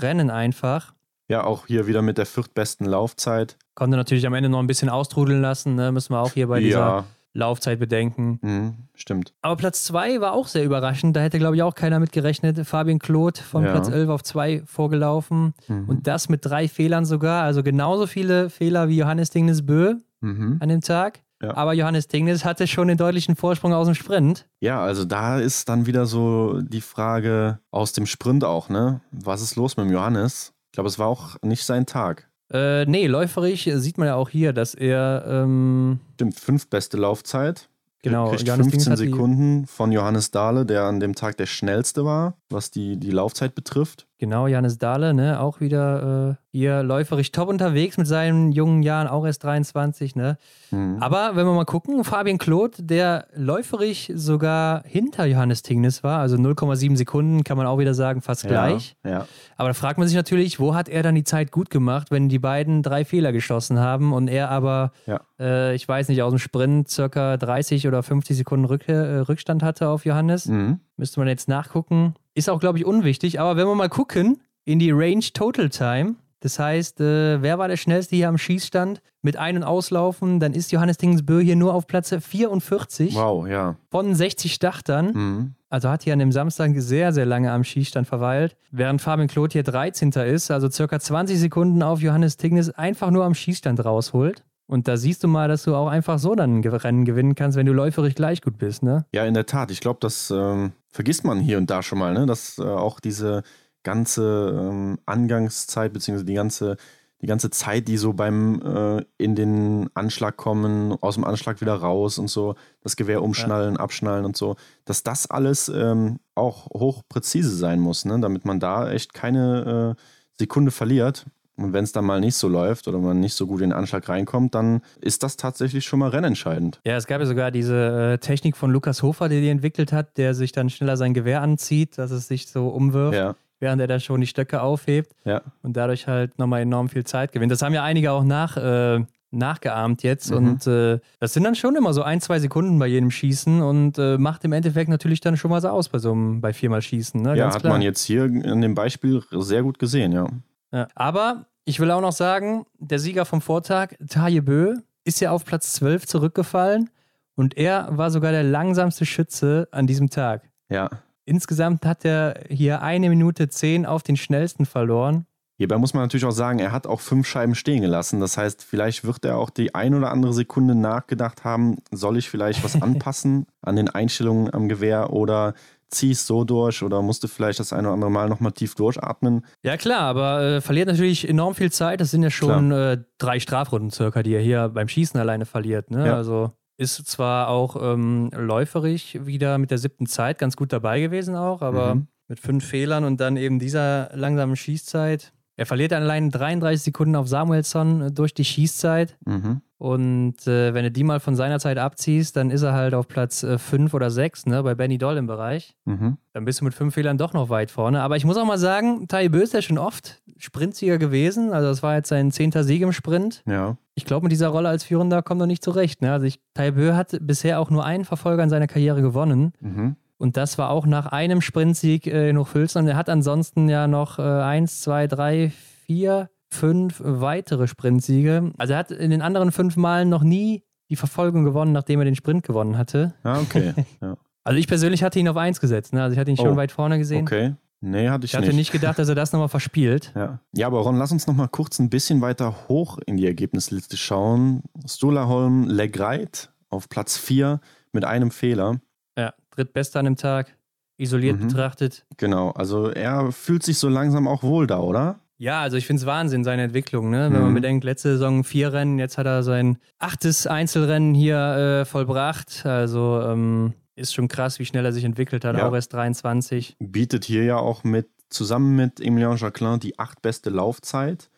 Rennen einfach. Ja, auch hier wieder mit der viertbesten Laufzeit. Konnte natürlich am Ende noch ein bisschen austrudeln lassen, ne? müssen wir auch hier bei dieser ja, Laufzeit bedenken. mhm, stimmt. Aber Platz 2 war auch sehr überraschend. Da hätte, glaube ich, auch keiner mit gerechnet. Fabian Kloth von Ja. Platz 11 auf 2 vorgelaufen. Mhm. Und das mit drei Fehlern sogar. Also genauso viele Fehler wie Johannes Dingnes-Bö Mhm. an dem Tag. Ja. Aber Johannes Dingnes hatte schon den deutlichen Vorsprung aus dem Sprint. Ja, also da ist dann wieder so die Frage aus dem Sprint auch, ne? Was ist los mit dem Johannes? Ich glaube, es war auch nicht sein Tag. Äh, nee, läuferisch sieht man ja auch hier, dass er, ähm, Stimmt, fünftbeste Laufzeit. genau, Kriegt Johannes Dingnes 15 hat die- Sekunden von Johannes Dahle, der an dem Tag der schnellste war, was die, die Laufzeit betrifft. Genau, Janis Dahle, ne, auch wieder äh, hier läuferisch top unterwegs mit seinen jungen Jahren, auch erst 23, ne. Mhm. Aber wenn wir mal gucken, Fabian Claude, der läuferisch sogar hinter Johannes Tingnes war, also 0,7 Sekunden, kann man auch wieder sagen, fast ja, gleich. Ja. Aber da fragt man sich natürlich, wo hat er dann die Zeit gut gemacht, wenn die beiden drei Fehler geschossen haben und er aber, ja. äh, ich weiß nicht, aus dem Sprint circa 30 oder 50 Sekunden Rück, äh, Rückstand hatte auf Johannes. Mhm. Müsste man jetzt nachgucken. Ist auch, glaube ich, unwichtig. Aber wenn wir mal gucken in die Range Total Time, das heißt, äh, wer war der schnellste hier am Schießstand mit Ein- und Auslaufen, dann ist Johannes Dingensbö hier nur auf Platz 44 Wow, ja. von 60 Startern. Mhm. Also hat hier an dem Samstag sehr, sehr lange am Schießstand verweilt. Während Fabian Claude hier 13. ist, also circa 20 Sekunden auf Johannes Tingnes einfach nur am Schießstand rausholt. Und da siehst du mal, dass du auch einfach so dann ein Rennen gewinnen kannst, wenn du läuferisch gleich gut bist, ne? Ja, in der Tat. Ich glaube, das ähm, vergisst man hier und da schon mal, ne? Dass äh, auch diese ganze ähm, Angangszeit, beziehungsweise die ganze, die ganze Zeit, die so beim äh, in den Anschlag kommen, aus dem Anschlag wieder raus und so, das Gewehr umschnallen, ja. abschnallen und so, dass das alles ähm, auch hochpräzise sein muss, ne? Damit man da echt keine äh, Sekunde verliert. Und wenn es dann mal nicht so läuft oder man nicht so gut in den Anschlag reinkommt, dann ist das tatsächlich schon mal rennentscheidend. Ja, es gab ja sogar diese äh, Technik von Lukas Hofer, der die entwickelt hat, der sich dann schneller sein Gewehr anzieht, dass es sich so umwirft. Ja. Während er dann schon die Stöcke aufhebt ja. und dadurch halt nochmal enorm viel Zeit gewinnt. Das haben ja einige auch nach, äh, nachgeahmt jetzt. Mhm. Und äh, das sind dann schon immer so ein, zwei Sekunden bei jedem Schießen und äh, macht im Endeffekt natürlich dann schon mal so aus bei so einem, bei viermal Schießen. Ne? Ja, Ganz hat klar. man jetzt hier in dem Beispiel sehr gut gesehen, ja. Ja. Aber ich will auch noch sagen, der Sieger vom Vortag, Taje Bö, ist ja auf Platz 12 zurückgefallen und er war sogar der langsamste Schütze an diesem Tag. Ja. Insgesamt hat er hier eine Minute zehn auf den schnellsten verloren. Hierbei muss man natürlich auch sagen, er hat auch fünf Scheiben stehen gelassen. Das heißt, vielleicht wird er auch die ein oder andere Sekunde nachgedacht haben, soll ich vielleicht was (laughs) anpassen an den Einstellungen am Gewehr oder ziehe es so durch oder musste vielleicht das eine oder andere Mal nochmal tief durchatmen. Ja klar, aber äh, verliert natürlich enorm viel Zeit. Das sind ja schon äh, drei Strafrunden circa, die er hier beim Schießen alleine verliert. Ne? Ja. Also ist zwar auch ähm, läuferig wieder mit der siebten Zeit ganz gut dabei gewesen auch, aber Mhm. mit fünf Fehlern und dann eben dieser langsamen Schießzeit. Er verliert allein 33 Sekunden auf Samuelsson äh, durch die Schießzeit. Mhm. Und äh, wenn du die mal von seiner Zeit abziehst, dann ist er halt auf Platz 5 oder 6, ne, bei Benny Doll im Bereich. Mhm. Dann bist du mit fünf Fehlern doch noch weit vorne. Aber ich muss auch mal sagen, Tai Bö ist ja schon oft Sprintsieger gewesen. Also das war jetzt sein zehnter Sieg im Sprint. Ja. Ich glaube, mit dieser Rolle als Führender kommt er nicht zurecht. Ne? Also ich, Tai Bö hat bisher auch nur einen Verfolger in seiner Karriere gewonnen. Mhm. Und das war auch nach einem Sprintsieg äh, in Hochfilzen. Und er hat ansonsten ja noch äh, eins, zwei, drei, vier, fünf weitere Sprintsiege. Also er hat in den anderen fünf Malen noch nie die Verfolgung gewonnen, nachdem er den Sprint gewonnen hatte. Ah, okay. (laughs) ja. Also ich persönlich hatte ihn auf eins gesetzt. Ne? Also ich hatte ihn schon Oh, weit vorne gesehen. Okay. Nee, hatte ich, Ich hatte nicht. nicht gedacht, dass er das nochmal verspielt. Ja. ja, aber Ron, lass uns noch mal kurz ein bisschen weiter hoch in die Ergebnisliste schauen. Stolaholm Legreit auf Platz 4 mit einem Fehler. Ja, drittbester an dem Tag, isoliert Mhm. betrachtet. Genau, also er fühlt sich so langsam auch wohl da, oder? Ja, also ich finde es Wahnsinn, seine Entwicklung. Ne? Wenn Mhm. man bedenkt, letzte Saison vier Rennen, jetzt hat er sein achtes Einzelrennen hier äh, vollbracht. Also ähm, ist schon krass, wie schnell er sich entwickelt hat, Ja. auch erst 23. Bietet hier ja auch mit, zusammen mit Emilien Jacquelin, die acht beste Laufzeit.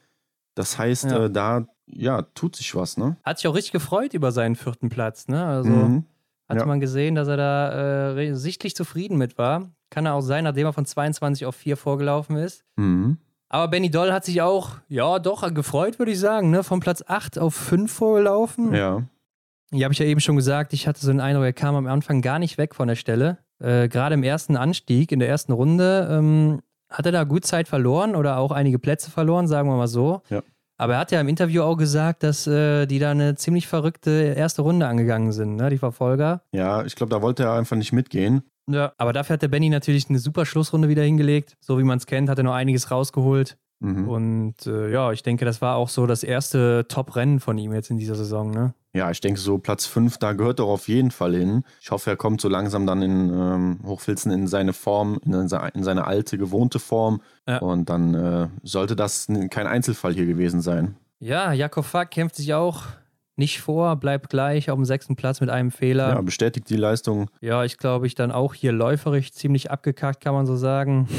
Das heißt, Ja. äh, da ja, tut sich was, ne? Hat sich auch richtig gefreut über seinen vierten Platz. Ne? Also Mhm. hatte Ja. man gesehen, dass er da äh, sichtlich zufrieden mit war. Kann er auch sein, nachdem er von 22 auf 4 vorgelaufen ist. Mhm. Aber Benny Doll hat sich auch, ja, doch gefreut, würde ich sagen, ne? Von Platz 8 auf 5 vorgelaufen. Ja. Ja, habe ich ja eben schon gesagt, ich hatte so den Eindruck, er kam am Anfang gar nicht weg von der Stelle. Äh, Gerade im ersten Anstieg, in der ersten Runde, ähm, hat er da gut Zeit verloren oder auch einige Plätze verloren, sagen wir mal so. Ja. Aber er hat ja im Interview auch gesagt, dass äh, die da eine ziemlich verrückte erste Runde angegangen sind, ne, die Verfolger. Ja, ich glaube, da wollte er einfach nicht mitgehen. Ja. Aber dafür hat der Benny natürlich eine super Schlussrunde wieder hingelegt. So wie man es kennt, hat er noch einiges rausgeholt. Mhm. Und äh, ja, ich denke, das war auch so das erste Top-Rennen von ihm jetzt in dieser Saison, ne? Ja, ich denke, so Platz 5, da gehört er auf jeden Fall hin. Ich hoffe, er kommt so langsam dann in ähm, Hochfilzen in seine Form, in seine, in seine alte, gewohnte Form. Ja. Und dann äh, sollte das kein Einzelfall hier gewesen sein. Ja, Jakob Fack kämpft sich auch nicht vor, bleibt gleich auf dem sechsten Platz mit einem Fehler. Ja, bestätigt die Leistung. Ja, ich glaube, ich dann auch hier läuferisch ziemlich abgekackt, kann man so sagen. (laughs)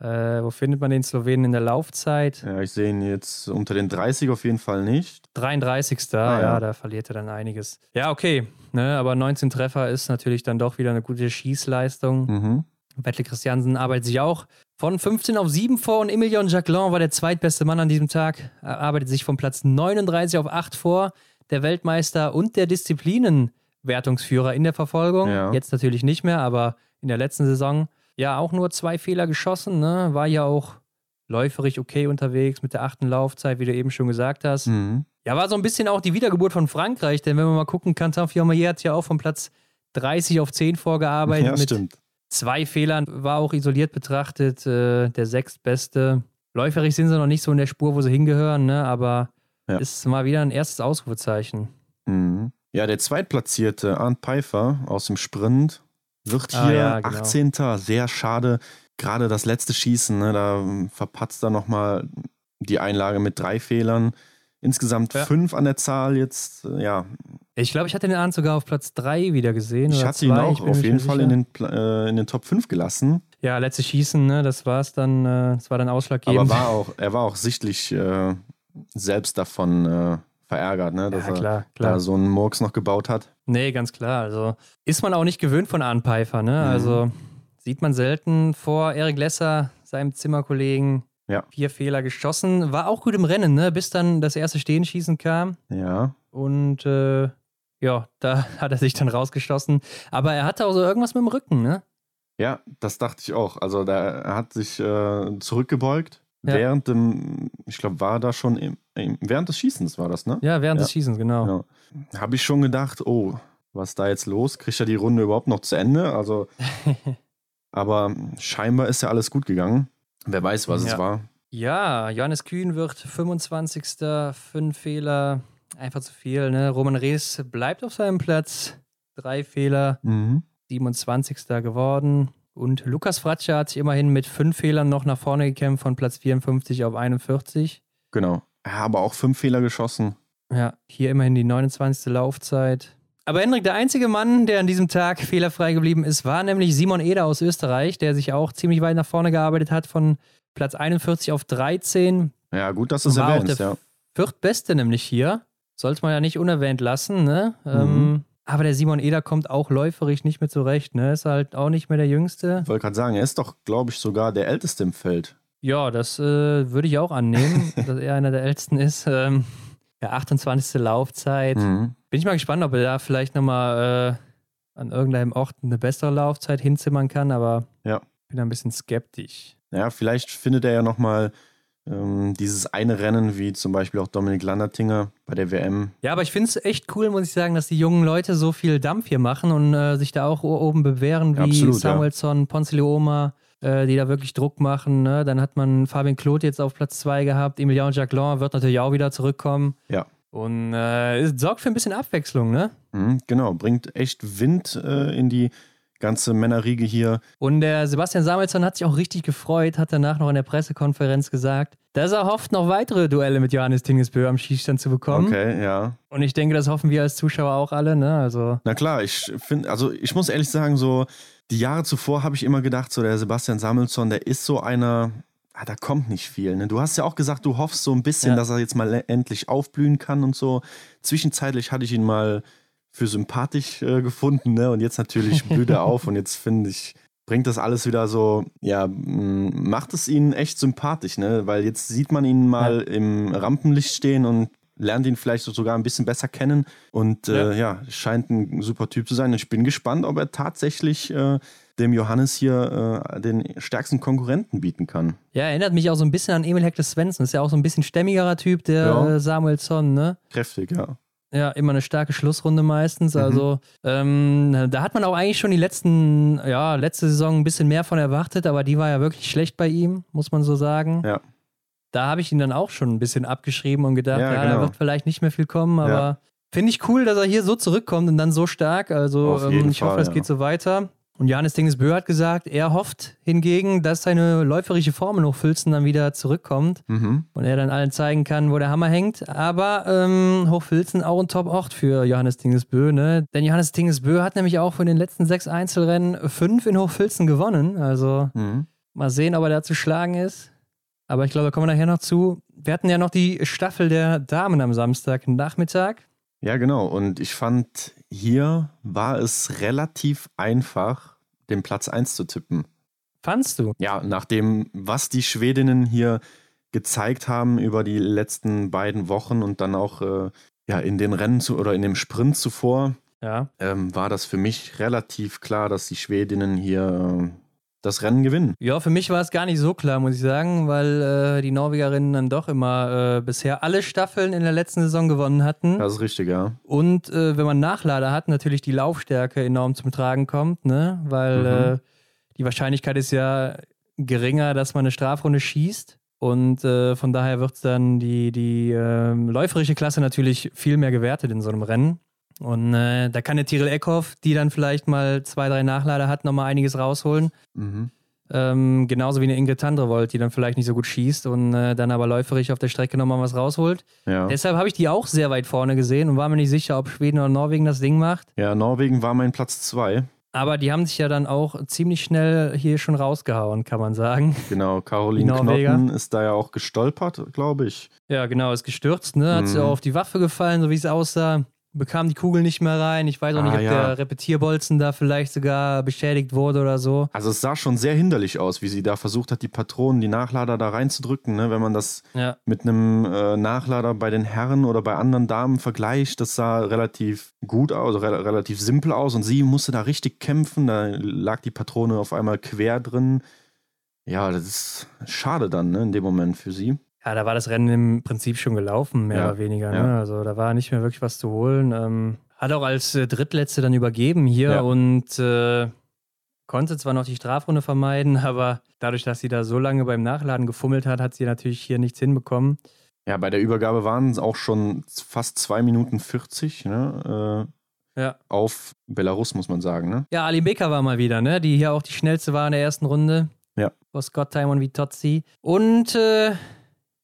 Äh, wo findet man den Slowenen in der Laufzeit? Ja, ich sehe ihn jetzt unter den 30 auf jeden Fall nicht. 33. Ah, ja. ja, da verliert er dann einiges. Ja, okay. Ne, aber 19 Treffer ist natürlich dann doch wieder eine gute Schießleistung. Mhm. Wettle Christiansen arbeitet sich auch von 15 auf 7 vor und Emilion Jacquelin war der zweitbeste Mann an diesem Tag. Er arbeitet sich von Platz 39 auf 8 vor. Der Weltmeister und der Disziplinenwertungsführer in der Verfolgung. Ja. Jetzt natürlich nicht mehr, aber in der letzten Saison ja auch nur zwei Fehler geschossen. Ne? War ja auch läuferig okay unterwegs mit der achten Laufzeit, wie du eben schon gesagt hast. Mhm. Ja, war so ein bisschen auch die Wiedergeburt von Frankreich, denn wenn man mal gucken kann, Tafiamayer hat ja auch von Platz 30 auf 10 vorgearbeitet. Ja, mit stimmt. zwei Fehlern, war auch isoliert betrachtet äh, der sechstbeste. Läuferig sind sie noch nicht so in der Spur, wo sie hingehören, ne? aber Ja. ist mal wieder ein erstes Ausrufezeichen. Mhm. Ja, der zweitplatzierte Arndt Pfeiffer aus dem Sprint wird hier Ah, ja, genau. 18. Sehr schade. Gerade das letzte Schießen, ne, da verpatzt er nochmal die Einlage mit drei Fehlern. Insgesamt Ja. fünf an der Zahl jetzt. äh, Ja, Ich glaube, ich hatte den Arndt sogar auf Platz 3 wieder gesehen. ich hatte ihn zwei, auch bin auf jeden Fall in den, äh, in den Top 5 gelassen. Ja, letztes Schießen, ne? das war es dann, äh, das war dann ausschlaggebend. Aber war auch, er war auch sichtlich äh, selbst davon äh, verärgert, ne, dass ja, klar, er klar. da so einen Murks noch gebaut hat. Nee, ganz klar. Also ist man auch nicht gewöhnt von Arndt Pfeiffer, ne? Mhm. Also sieht man selten vor Erik Lesser, seinem Zimmerkollegen, Ja. vier Fehler geschossen. War auch gut im Rennen, ne? Bis dann das erste Stehenschießen kam. Ja, Und äh, ja, da (laughs) hat er sich dann rausgeschossen. Aber er hatte auch so irgendwas mit dem Rücken, ne? Ja, das dachte ich auch. Also da, er hat sich äh, zurückgebeugt. Ja. Während dem, ich glaube, war da schon im, während des Schießens war das, ne? Ja, während Ja. des Schießens, genau. Ja. Habe ich schon gedacht, oh, was ist da jetzt los? Kriegt er die Runde überhaupt noch zu Ende? Also, (laughs) aber scheinbar ist ja alles gut gegangen. Wer weiß, was Ja. es war. Ja, Johannes Kühn wird 25. Fünf Fehler. Einfach zu viel, ne? Roman Rees bleibt auf seinem Platz. Drei Fehler. Mhm. 27. geworden. Und Lukas Fratscher hat sich immerhin mit fünf Fehlern noch nach vorne gekämpft, von Platz 54 auf 41. Genau. Ja, aber auch fünf Fehler geschossen. Ja, hier immerhin die 29. Laufzeit. Aber Hendrik, der einzige Mann, der an diesem Tag fehlerfrei geblieben ist, war nämlich Simon Eder aus Österreich, der sich auch ziemlich weit nach vorne gearbeitet hat, von Platz 41 auf 13. Ja, gut, dass du es erwähnst, der ja. Viertbeste nämlich hier. Sollte man ja nicht unerwähnt lassen, ne? Mhm. Ähm, aber der Simon Eder kommt auch läuferig nicht mehr zurecht, ne? Ist halt auch nicht mehr der Jüngste. Ich wollte gerade sagen, er ist doch, glaube ich, sogar der Älteste im Feld. Ja, das äh, würde ich auch annehmen, (laughs) dass er einer der ältesten ist. Ähm, ja, 28. Laufzeit. Mhm. Bin ich mal gespannt, ob er da vielleicht nochmal äh, an irgendeinem Ort eine bessere Laufzeit hinzimmern kann, aber Ja. bin da ein bisschen skeptisch. Ja, vielleicht findet er ja nochmal ähm, dieses eine Rennen, wie zum Beispiel auch Dominik Landertinger bei der WM. Ja, aber ich finde es echt cool, muss ich sagen, dass die jungen Leute so viel Dampf hier machen und äh, sich da auch oben bewähren, wie Absolut, ja. Samuelsson, Ponzilioma, äh, die da wirklich Druck machen. Ne? Dann hat man Fabien Claude jetzt auf Platz 2 gehabt, Emilien Jacquelin wird natürlich auch wieder zurückkommen. Ja. Und äh, es sorgt für ein bisschen Abwechslung, ne? Mhm, genau, bringt echt Wind äh, in die ganze Männerriege hier. Und der Sebastian Samuelsson hat sich auch richtig gefreut, hat danach noch in der Pressekonferenz gesagt, dass er hofft, noch weitere Duelle mit Johannes Tingesbö am Schießstand zu bekommen. Okay, ja. Und ich denke, das hoffen wir als Zuschauer auch alle, ne? Also, Na klar, ich finde, also ich muss ehrlich sagen, so die Jahre zuvor habe ich immer gedacht, so der Sebastian Samuelsson, der ist so einer, ah, da kommt nicht viel. Ne? Du hast ja auch gesagt, du hoffst so ein bisschen, Ja. dass er jetzt mal le- endlich aufblühen kann und so. Zwischenzeitlich hatte ich ihn mal für sympathisch äh, gefunden, ne? Und jetzt natürlich blüht er auf und jetzt finde ich, bringt das alles wieder so, ja, macht es ihn echt sympathisch, ne? Weil jetzt sieht man ihn mal im Rampenlicht stehen und lernt ihn vielleicht so sogar ein bisschen besser kennen. Und äh, ja. scheint ein super Typ zu sein. Und ich bin gespannt, ob er tatsächlich äh, dem Johannes hier äh, den stärksten Konkurrenten bieten kann. ja, erinnert mich auch so ein bisschen an Emil Hector Svensson. Ist ja auch so ein bisschen stämmigerer Typ, der Ja. Samuelsson, ne? Kräftig, ja. Ja, immer eine starke Schlussrunde meistens. Mhm. Also, ähm, da hat man auch eigentlich schon die letzten, ja, letzte Saison ein bisschen mehr von erwartet, aber die war ja wirklich schlecht bei ihm, muss man so sagen. Ja. Da habe ich ihn dann auch schon ein bisschen abgeschrieben und gedacht, Ja, ja, genau. da wird vielleicht nicht mehr viel kommen, aber Ja. finde ich cool, dass er hier so zurückkommt und dann so stark. Also, ähm, ich hoffe, Fall, das ja. geht so weiter. Und Johannes Dingesbö hat gesagt, er hofft hingegen, dass seine läuferische Form in Hochfilzen dann wieder zurückkommt Mhm. und er dann allen zeigen kann, wo der Hammer hängt. Aber ähm, Hochfilzen auch ein Top-Ort für Johannes Dingesbö, ne? Denn Johannes Dingesbö hat nämlich auch von den letzten sechs Einzelrennen fünf in Hochfilzen gewonnen. Also Mhm. Mal sehen, ob er da zu schlagen ist. Aber ich glaube, da kommen wir nachher noch zu. Wir hatten ja noch die Staffel der Damen am Samstagnachmittag. Ja, genau. Und ich fand, hier war es relativ einfach, den Platz 1 zu tippen. Fandst du? Ja, nachdem, was die Schwedinnen hier gezeigt haben über die letzten beiden Wochen und dann auch äh, ja, in den Rennen zu, oder in dem Sprint zuvor, ja. ähm, war das für mich relativ klar, dass die Schwedinnen hier das Rennen gewinnen. Ja, für mich war es gar nicht so klar, muss ich sagen, weil äh, die Norwegerinnen dann doch immer äh, bisher alle Staffeln in der letzten Saison gewonnen hatten. Das ist richtig, ja. Und äh, wenn man Nachlader hat, natürlich die Laufstärke enorm zum Tragen kommt, ne? Weil Mhm. äh, die Wahrscheinlichkeit ist ja geringer, dass man eine Strafrunde schießt. Und äh, von daher wird dann die, die ähm, läuferische Klasse natürlich viel mehr gewertet in so einem Rennen. Und äh, da kann der Tiril Eckhoff, die dann vielleicht mal zwei, drei Nachlader hat, nochmal einiges rausholen. Mhm. Ähm, genauso wie eine Ingrid Tandrevold, die dann vielleicht nicht so gut schießt und äh, dann aber läuferisch auf der Strecke nochmal was rausholt. Ja. Deshalb habe ich die auch sehr weit vorne gesehen und war mir nicht sicher, ob Schweden oder Norwegen das Ding macht. ja, Norwegen war mein Platz 2. Aber die haben sich ja dann auch ziemlich schnell hier schon rausgehauen, kann man sagen. Genau, Caroline. Knotten ist da ja auch gestolpert, glaube ich. Ja, genau, ist gestürzt, ne? Hat sie Mhm. auch auf die Waffe gefallen, so wie es aussah. Bekam die Kugel nicht mehr rein. Ich weiß auch nicht, Ah, ob ja. der Repetierbolzen da vielleicht sogar beschädigt wurde oder so. Also es sah schon sehr hinderlich aus, wie sie da versucht hat, die Patronen, die Nachlader da reinzudrücken. Ne? Wenn man das Ja. mit einem äh, Nachlader bei den Herren oder bei anderen Damen vergleicht, das sah relativ gut aus, also re relativ simpel aus. Und sie musste da richtig kämpfen. Da lag die Patrone auf einmal quer drin. Ja, das ist schade dann ne, in dem Moment für sie. Ja, da war das Rennen im Prinzip schon gelaufen, mehr Ja, oder weniger. ja. Ne? Also da war nicht mehr wirklich was zu holen. Ähm, hat auch als äh, Drittletzte dann übergeben hier Ja. und äh, konnte zwar noch die Strafrunde vermeiden, (laughs) aber dadurch, dass sie da so lange beim Nachladen gefummelt hat, hat sie natürlich hier nichts hinbekommen. Ja, bei der Übergabe waren es auch schon fast 2 Minuten 40 ne? äh, Ja. auf Belarus, muss man sagen. Ne? Ja, Ali Beka war mal wieder, ne? Die hier auch die schnellste war in der ersten Runde. Ja. Vor Scott Timon Vitozzi. Und äh,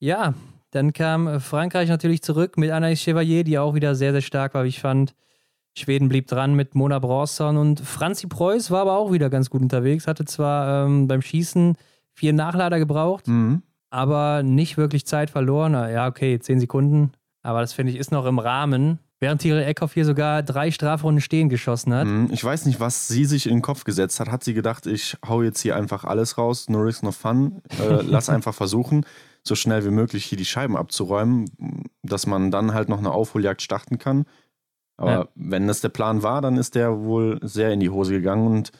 ja, dann kam äh, Frankreich natürlich zurück mit Anaïs Chevalier, die auch wieder sehr, sehr stark war, wie ich fand. Schweden blieb dran mit Mona Bronson und Franzi Preuß war aber auch wieder ganz gut unterwegs. Hatte zwar ähm, beim Schießen vier Nachlader gebraucht, Mhm. aber nicht wirklich Zeit verloren. Ja, okay, zehn Sekunden. Aber das finde ich ist noch im Rahmen. Während Tiril Eckhoff hier sogar drei Strafrunden stehen geschossen hat. Mhm. Ich weiß nicht, was sie sich in den Kopf gesetzt hat. Hat sie gedacht, ich hau jetzt hier einfach alles raus, no risk, no fun, äh, lass (laughs) einfach versuchen, so schnell wie möglich hier die Scheiben abzuräumen, dass man dann halt noch eine Aufholjagd starten kann. Aber Ja. wenn das der Plan war, dann ist der wohl sehr in die Hose gegangen und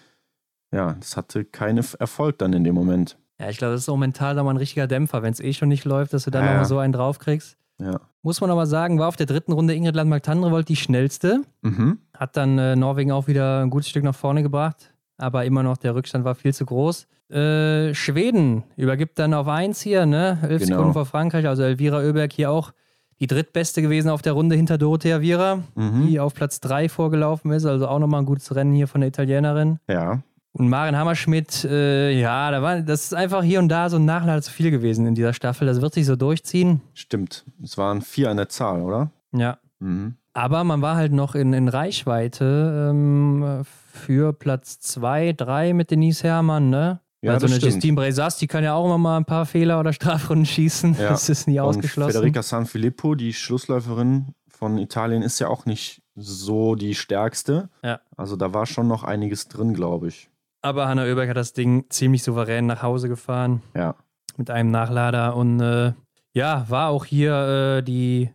ja, das hatte keinen Erfolg dann in dem Moment. Ja, ich glaube, das ist auch mental nochmal ein richtiger Dämpfer, wenn es eh schon nicht läuft, dass du dann Ja, nochmal so einen draufkriegst. Ja. Muss man aber sagen, war auf der dritten Runde Ingrid Landmark-Tandrevold die schnellste. Mhm. Hat dann äh, Norwegen auch wieder ein gutes Stück nach vorne gebracht. Aber immer noch, der Rückstand war viel zu groß. Äh, Schweden übergibt dann auf 1 hier, ne? 11 Genau. Sekunden vor Frankreich. Also Elvira Oeberg hier auch die drittbeste gewesen auf der Runde hinter Dorothea Viera, Mhm. die auf Platz 3 vorgelaufen ist. Also auch nochmal ein gutes Rennen hier von der Italienerin. Ja. Und Maren Hammerschmidt, äh, ja, da war, das ist einfach hier und da so ein Nachlader zu viel gewesen in dieser Staffel. Das wird sich so durchziehen. Stimmt. Es waren vier an der Zahl, oder? Ja. Mhm. Aber man war halt noch in, in Reichweite ähm, für Platz 2, 3 mit Denise Herrmann, ne? Ja, also eine stimmt. Justine Bresas, die kann ja auch immer mal ein paar Fehler oder Strafrunden schießen. Ja. Das ist nie Und ausgeschlossen. Federica Sanfilippo, die Schlussläuferin von Italien, ist ja auch nicht so die stärkste. Ja. Also da war schon noch einiges drin, glaube ich. Aber Hanna Oeberg hat das Ding ziemlich souverän nach Hause gefahren Ja. mit einem Nachlader und äh, ja, war auch hier äh, die,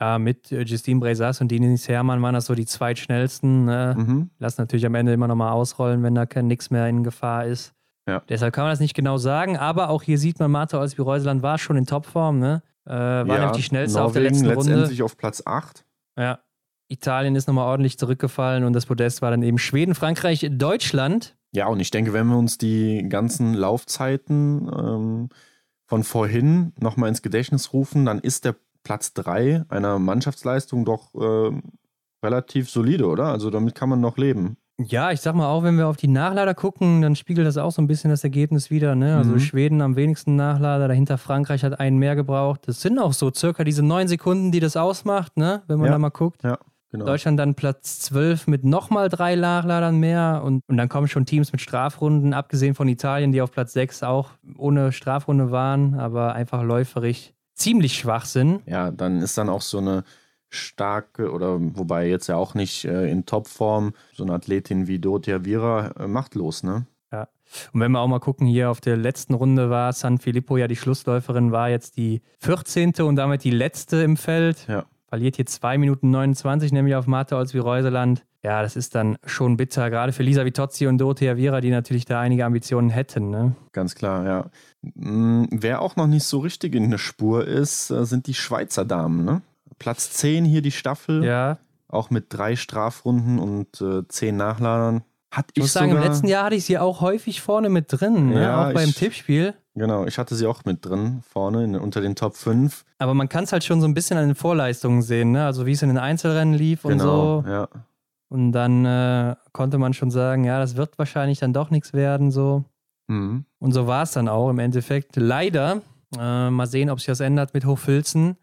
ja, mit äh, Justine Bresas und Denise Herrmann waren das so die zweitschnellsten. Ne? Mhm. Lass natürlich am Ende immer nochmal ausrollen, wenn da kein nix mehr in Gefahr ist. Ja. Deshalb kann man das nicht genau sagen, aber auch hier sieht man, Martha Olsby-Reuseland war schon in Topform, ne? Äh, war ja, nämlich die schnellste auf der Norwegen letzten Runde. letztendlich auf Platz 8. Ja. Italien ist nochmal ordentlich zurückgefallen und das Podest war dann eben Schweden, Frankreich, Deutschland. Ja, und ich denke, wenn wir uns die ganzen Laufzeiten ähm, von vorhin nochmal ins Gedächtnis rufen, dann ist der Platz 3 einer Mannschaftsleistung doch ähm, relativ solide, oder? Also damit kann man noch leben. Ja, ich sag mal auch, wenn wir auf die Nachlader gucken, dann spiegelt das auch so ein bisschen das Ergebnis wieder. Ne? Also Mhm. Schweden am wenigsten Nachlader, dahinter Frankreich hat einen mehr gebraucht. Das sind auch so circa diese neun Sekunden, die das ausmacht, ne? wenn man Ja. da mal guckt. Ja. Genau. Deutschland dann Platz 12 mit nochmal drei Nachladern mehr und, und dann kommen schon Teams mit Strafrunden, abgesehen von Italien, die auf Platz 6 auch ohne Strafrunde waren, aber einfach läuferig ziemlich schwach sind. Ja, dann ist dann auch so eine starke, oder wobei jetzt ja auch nicht äh, in Topform, so eine Athletin wie Dorothea Vira äh, machtlos, ne? Ja. Und wenn wir auch mal gucken, hier auf der letzten Runde war San Filippo ja die Schlussläuferin, war jetzt die 14. und damit die letzte im Feld. Ja. Verliert hier 2 Minuten 29, nämlich auf Martha Olsby-Reuseland. Ja, das ist dann schon bitter, gerade für Lisa Vitozzi und Dorothea Vira, die natürlich da einige Ambitionen hätten. Ne? Ganz klar, ja. Mm, Wer auch noch nicht so richtig in der Spur ist, äh, sind die Schweizer Damen, ne? Platz 10 hier die Staffel, Ja, auch mit drei Strafrunden und äh, zehn Nachladern. Hat ich muss sagen, sogar, im letzten Jahr hatte ich sie auch häufig vorne mit drin, ne? Ja, auch beim ich- Tippspiel. Genau, ich hatte sie auch mit drin, vorne in, unter den Top 5. Aber man kann es halt schon so ein bisschen an den Vorleistungen sehen, ne? also wie es in den Einzelrennen lief und Genau, so. ja. Und dann äh, konnte man schon sagen, ja, das wird wahrscheinlich dann doch nichts werden, so. Mhm. Und so war es dann auch im Endeffekt. Leider, äh, mal sehen, ob sich das ändert mit Hochfilzen.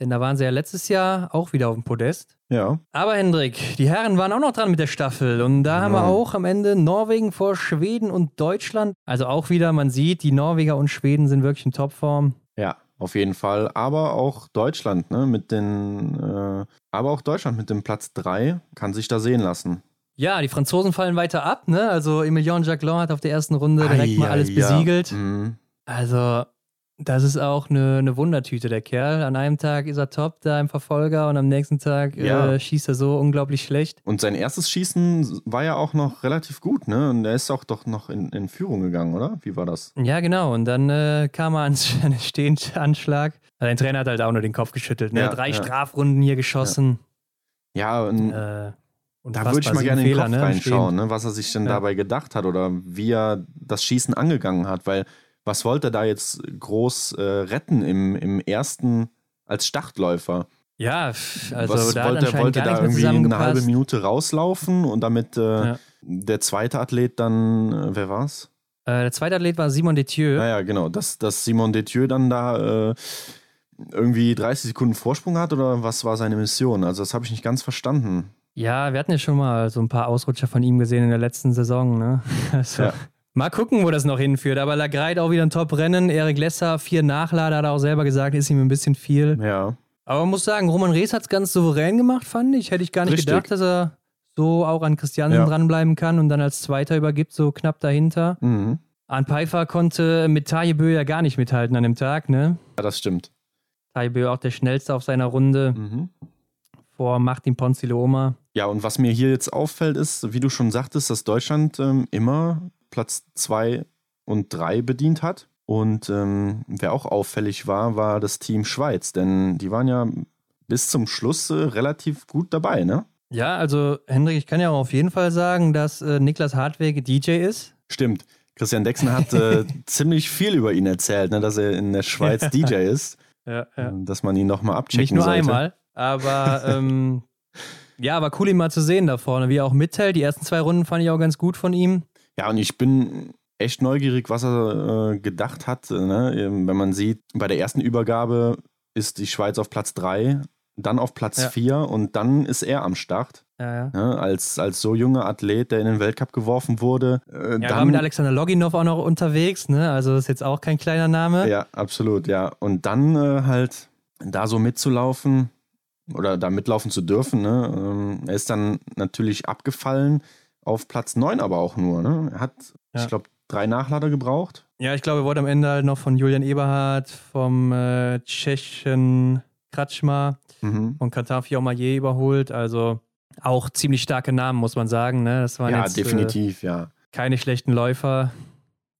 Denn da waren sie ja letztes Jahr auch wieder auf dem Podest. Ja, Aber Hendrik, die Herren waren auch noch dran mit der Staffel. Und da haben wir Ja. auch am Ende Norwegen vor Schweden und Deutschland. Also auch wieder, man sieht, die Norweger und Schweden sind wirklich in Topform. ja, auf jeden Fall. Aber auch Deutschland, ne, mit den, äh, aber auch Deutschland mit dem Platz 3 kann sich da sehen lassen. Ja, die Franzosen fallen weiter ab. Ne? Also Emilien Jacquelin hat auf der ersten Runde direkt mal Ei, alles ei, ja. besiegelt. Mhm. Also, das ist auch eine, eine Wundertüte, der Kerl. An einem Tag ist er top da im Verfolger und am nächsten Tag Ja. äh, schießt er so unglaublich schlecht. Und sein erstes Schießen war ja auch noch relativ gut, ne? Und er ist auch doch noch in, in Führung gegangen, oder? Wie war das? Ja, genau. Und dann äh, kam er ans (laughs) Stehendanschlag. Sein Trainer hat halt auch nur den Kopf geschüttelt. Ne? Ja, Drei ja. Strafrunden hier geschossen. Ja, und Äh, da würde ich mal gerne in den sieben Kopf Fehler, ne, reinschauen, ne? was er sich denn dabei gedacht hat oder wie er das Schießen angegangen hat. Weil was wollte er da jetzt groß äh, retten im, im ersten als Startläufer? Ja, also was da wollte er? Wollte da irgendwie eine halbe. Minute rauslaufen und damit äh, Ja. der zweite Athlet dann, äh, wer war's? Äh, der zweite Athlet war Simon Detieu. Naja, genau, dass, dass Simon Detieu dann da äh, irgendwie 30 Sekunden Vorsprung hat oder was war seine Mission? Also das habe ich nicht ganz verstanden. Ja, wir hatten ja schon mal so ein paar Ausrutscher von ihm gesehen in der letzten Saison. Ne? (laughs) Also, Ja. Mal gucken, wo das noch hinführt. Aber Lagreit auch wieder ein Top-Rennen. Erik Lesser, vier Nachlader, hat er auch selber gesagt, ist ihm ein bisschen viel. Ja, Aber man muss sagen, Roman Rees hat es ganz souverän gemacht, fand ich. Hätte ich gar nicht Richtig. gedacht, dass er so auch an Christiansen Ja. dranbleiben kann und dann als Zweiter übergibt, so knapp dahinter. mhm. Arne Pfeiffer konnte mit Tajebö ja gar nicht mithalten an dem Tag, ne? ja das stimmt. Tajebö auch der schnellste auf seiner Runde Mhm. vor Martin Ponziloma. Ja, und was mir hier jetzt auffällt, ist, wie du schon sagtest, dass Deutschland ähm, immer Platz 2 und 3 bedient hat. Und ähm, wer auch auffällig war, war das Team Schweiz, denn die waren ja bis zum Schluss äh, relativ gut dabei, ne? Ja, also Hendrik, ich kann ja auch auf jeden Fall sagen, dass äh, Niklas Hartweg DJ ist. Stimmt. Christian Dexner hat äh, (laughs) ziemlich viel über ihn erzählt, ne, dass er in der Schweiz DJ ist, (laughs) Ja, ähm, dass man ihn nochmal abchecken Nicht nur sollte. einmal, aber ähm, (laughs) ja, aber cool, ihn mal zu sehen da vorne, wie er auch mithält. Die ersten zwei Runden fand ich auch ganz gut von ihm. Ja, und ich bin echt neugierig, was er äh, gedacht hat. Ne? Wenn man sieht, bei der ersten Übergabe ist die Schweiz auf Platz 3, dann auf Platz Ja. 4 und dann ist er am Start. Ja, ja. Ne? Als, als so junger Athlet, der in den Weltcup geworfen wurde. Äh, Ja, er war dann, mit Alexander Loginov auch noch unterwegs, ne? Also ist jetzt auch kein kleiner Name. ja, absolut, ja. Und dann äh, halt da so mitzulaufen oder da mitlaufen zu dürfen. Ne? Ähm, er ist dann natürlich abgefallen auf Platz 9 aber auch nur. Ne? Er hat, Ja. ich glaube, drei Nachlader gebraucht. Ja, ich glaube, er wurde am Ende halt noch von Julian Eberhardt, vom äh, Tschechen Kratschma, Mhm. von Katar Fiormaillet überholt. Also auch ziemlich starke Namen, muss man sagen. Ne? Das waren Ja, jetzt äh, definitiv, ja. keine schlechten Läufer.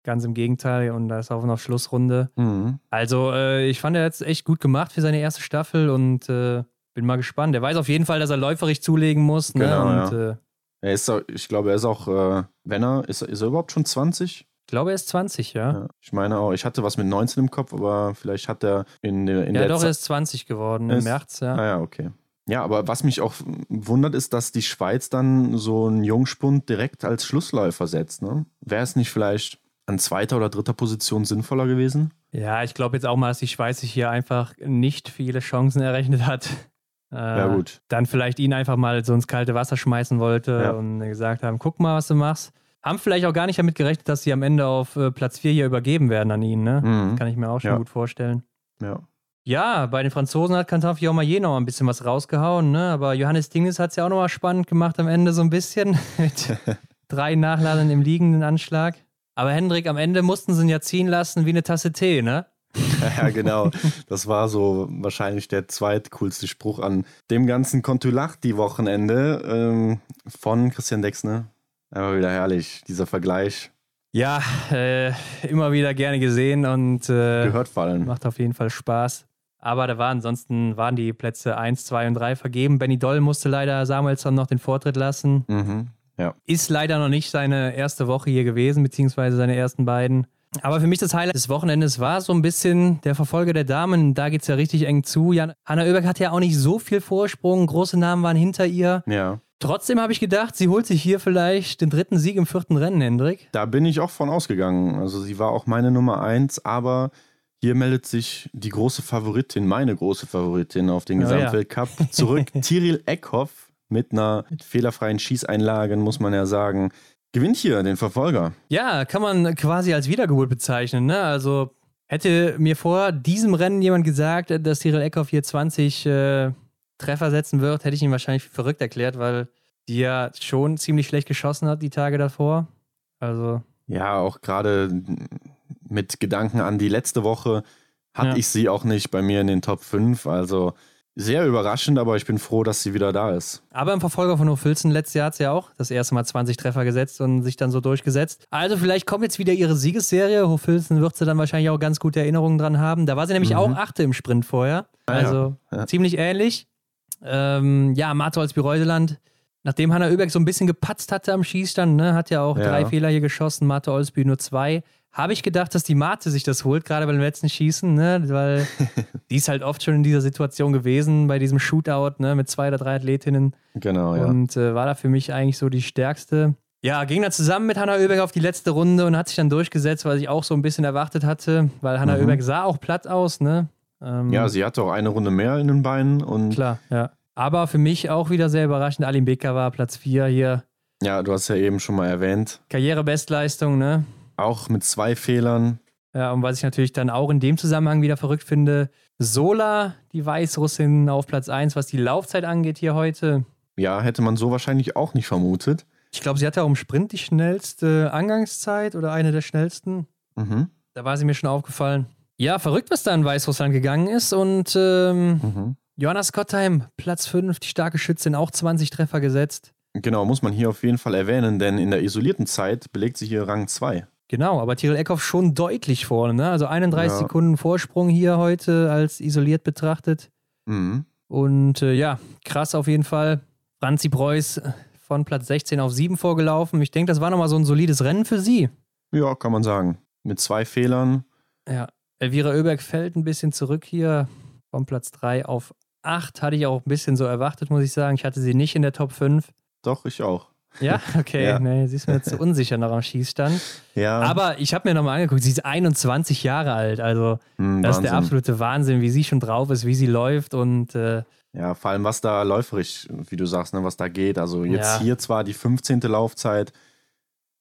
Ganz im Gegenteil. Und da ist auch noch Schlussrunde. Mhm. Also, äh, ich fand er jetzt echt gut gemacht für seine erste Staffel und äh, bin mal gespannt. Er weiß auf jeden Fall, dass er läuferig zulegen muss. Ne? Genau, und äh, Er ist, ich glaube, er ist auch, äh, wenn er, ist, er- ist er überhaupt schon 20? ich glaube, er ist 20, ja. Ja. Ich meine auch, ich hatte was mit 19 im Kopf, aber vielleicht hat er in, der- in ja, der doch, er ist 20 geworden im Ist- März, ja. Ah ja, okay. Ja, aber was mich auch wundert, ist, dass die Schweiz dann so einen Jungspund direkt als Schlussläufer setzt. Ne? Wäre es nicht vielleicht an zweiter oder dritter Position sinnvoller gewesen? Ja, ich glaube jetzt auch mal, dass die Schweiz sich hier einfach nicht viele Chancen errechnet hat. Äh, Ja, gut. Dann vielleicht ihn einfach mal so ins kalte Wasser schmeißen wollte Ja. und gesagt haben, guck mal, was du machst. Haben vielleicht auch gar nicht damit gerechnet, dass sie am Ende auf äh, Platz 4 hier übergeben werden an ihn, ne? Mhm. Kann ich mir auch schon Ja. gut vorstellen. Ja. Ja, bei den Franzosen hat Kantafi auch mal je noch ein bisschen was rausgehauen, ne? Aber Johannes Dinges hat es ja auch noch mal spannend gemacht am Ende so ein bisschen (laughs) mit (laughs) drei Nachladern im liegenden Anschlag. Aber Hendrik, am Ende mussten sie ihn ja ziehen lassen wie eine Tasse Tee, ne? (laughs) Ja, genau. Das war so wahrscheinlich der zweitcoolste Spruch an dem ganzen Kontulachti-Wochenende ähm, von Christian Dexne. Aber wieder herrlich, dieser Vergleich. Ja, äh, immer wieder gerne gesehen und äh, Gehört fallen. macht auf jeden Fall Spaß. Aber da war ansonsten waren die Plätze 1, 2 und 3 vergeben. Benny Doll musste leider Samuelsson noch den Vortritt lassen. Mhm. Ja. Ist leider noch nicht seine erste Woche hier gewesen, beziehungsweise seine ersten beiden. Aber für mich das Highlight des Wochenendes war so ein bisschen der Verfolger der Damen. Da geht es ja richtig eng zu. Jan Hanna Oeberg hat ja auch nicht so viel Vorsprung. Große Namen waren hinter ihr. Ja. Trotzdem habe ich gedacht, sie holt sich hier vielleicht den dritten Sieg im vierten Rennen, Hendrik. Da bin ich auch von ausgegangen. Also sie war auch meine Nummer eins, aber hier meldet sich die große Favoritin, meine große Favoritin auf den Oh ja. Gesamtweltcup zurück. (laughs) Tiril Eckhoff mit einer fehlerfreien Schießeinlage, muss man ja sagen. Gewinnt hier den Verfolger. Ja, kann man quasi als Wiedergeburt bezeichnen. Ne? Also hätte mir vor diesem Rennen jemand gesagt, dass Cyril Eckhoff hier 20 äh, Treffer setzen wird, hätte ich ihn wahrscheinlich für verrückt erklärt, weil die ja schon ziemlich schlecht geschossen hat die Tage davor. Also Ja, auch gerade mit Gedanken an die letzte Woche hatte Ja. ich sie auch nicht bei mir in den Top 5. Also sehr überraschend, aber ich bin froh, dass sie wieder da ist. Aber im Verfolger von Hofilzen letztes Jahr hat sie ja auch das erste Mal 20 Treffer gesetzt und sich dann so durchgesetzt. Also vielleicht kommt jetzt wieder ihre Siegesserie. Hofilzen wird sie dann wahrscheinlich auch ganz gute Erinnerungen dran haben. Da war sie nämlich Mhm. auch Achte im Sprint vorher. Ah, ja. Also Ja. ziemlich ähnlich. Ähm, ja, Martholz Bireudeland. Nachdem Hanna Oeberg so ein bisschen gepatzt hatte am Schießstand, ne, hat ja auch Ja. drei Fehler hier geschossen, Marte Olsby nur zwei. Habe ich gedacht, dass die Mate sich das holt, gerade beim letzten Schießen, ne? weil (laughs) die ist halt oft schon in dieser Situation gewesen, bei diesem Shootout ne? mit zwei oder drei Athletinnen Genau, ja. und äh, war da für mich eigentlich so die stärkste. Ja, ging dann zusammen mit Hanna Oeberg auf die letzte Runde und hat sich dann durchgesetzt, was ich auch so ein bisschen erwartet hatte, weil Hanna Mhm. Oeberg sah auch platt aus, ne? Ähm, Ja, sie hatte auch eine Runde mehr in den Beinen und klar, ja. Aber für mich auch wieder sehr überraschend. Alim Becker war Platz 4 hier. ja, du hast ja eben schon mal erwähnt, Karrierebestleistung, ne? Auch mit zwei Fehlern. Ja, und was ich natürlich dann auch in dem Zusammenhang wieder verrückt finde, Sola, die Weißrussin auf Platz 1, was die Laufzeit angeht hier heute. Ja, hätte man so wahrscheinlich auch nicht vermutet. Ich glaube, sie hatte auch im Sprint die schnellste Angangszeit oder eine der schnellsten. Mhm. Da war sie mir schon aufgefallen. Ja, verrückt, was da in Weißrussland gegangen ist. Und ähm, Mhm. Johanna Scottheim, Platz 5, die starke Schützin, auch 20 Treffer gesetzt. Genau, muss man hier auf jeden Fall erwähnen, denn in der isolierten Zeit belegt sie hier Rang 2. Genau, aber Tyrell Eckhoff schon deutlich vorne. Ne? Also 31 Ja. Sekunden Vorsprung hier heute als isoliert betrachtet. Mhm. Und äh, ja, krass auf jeden Fall. Franzi Preuß von Platz 16 auf 7 vorgelaufen. Ich denke, das war nochmal so ein solides Rennen für sie. Ja, kann man sagen. Mit zwei Fehlern. Ja, Elvira Oeberg fällt ein bisschen zurück hier. Von Platz 3 auf 8 hatte ich auch ein bisschen so erwartet, muss ich sagen. Ich hatte sie nicht in der Top 5. Doch, ich auch. Ja, (laughs) okay. Ja. Nee, sie ist mir zu unsicher noch am Schießstand. Ja, Aber ich habe mir nochmal angeguckt, sie ist 21 Jahre alt. Also, mh, das ist der Wahnsinn. absolute Wahnsinn, wie sie schon drauf ist, wie sie läuft. Und äh, Ja, vor allem, was da läuferisch, wie du sagst, ne, was da geht. Also jetzt Ja. hier zwar die 15. Laufzeit,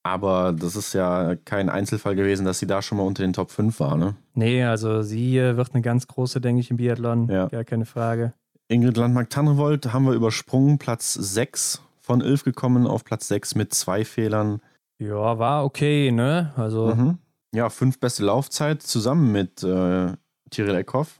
aber das ist ja kein Einzelfall gewesen, dass sie da schon mal unter den Top 5 war. Ne? nee, also sie äh, wird eine ganz große, denke ich, im Biathlon. Ja. Gar keine Frage. Ingrid Landmark-Tannewold haben wir übersprungen, Platz 6 von 11 gekommen auf Platz 6 mit zwei Fehlern. Ja, war okay, ne? Also, Mhm. Ja, fünf beste Laufzeit zusammen mit äh, Tiril Eckhoff.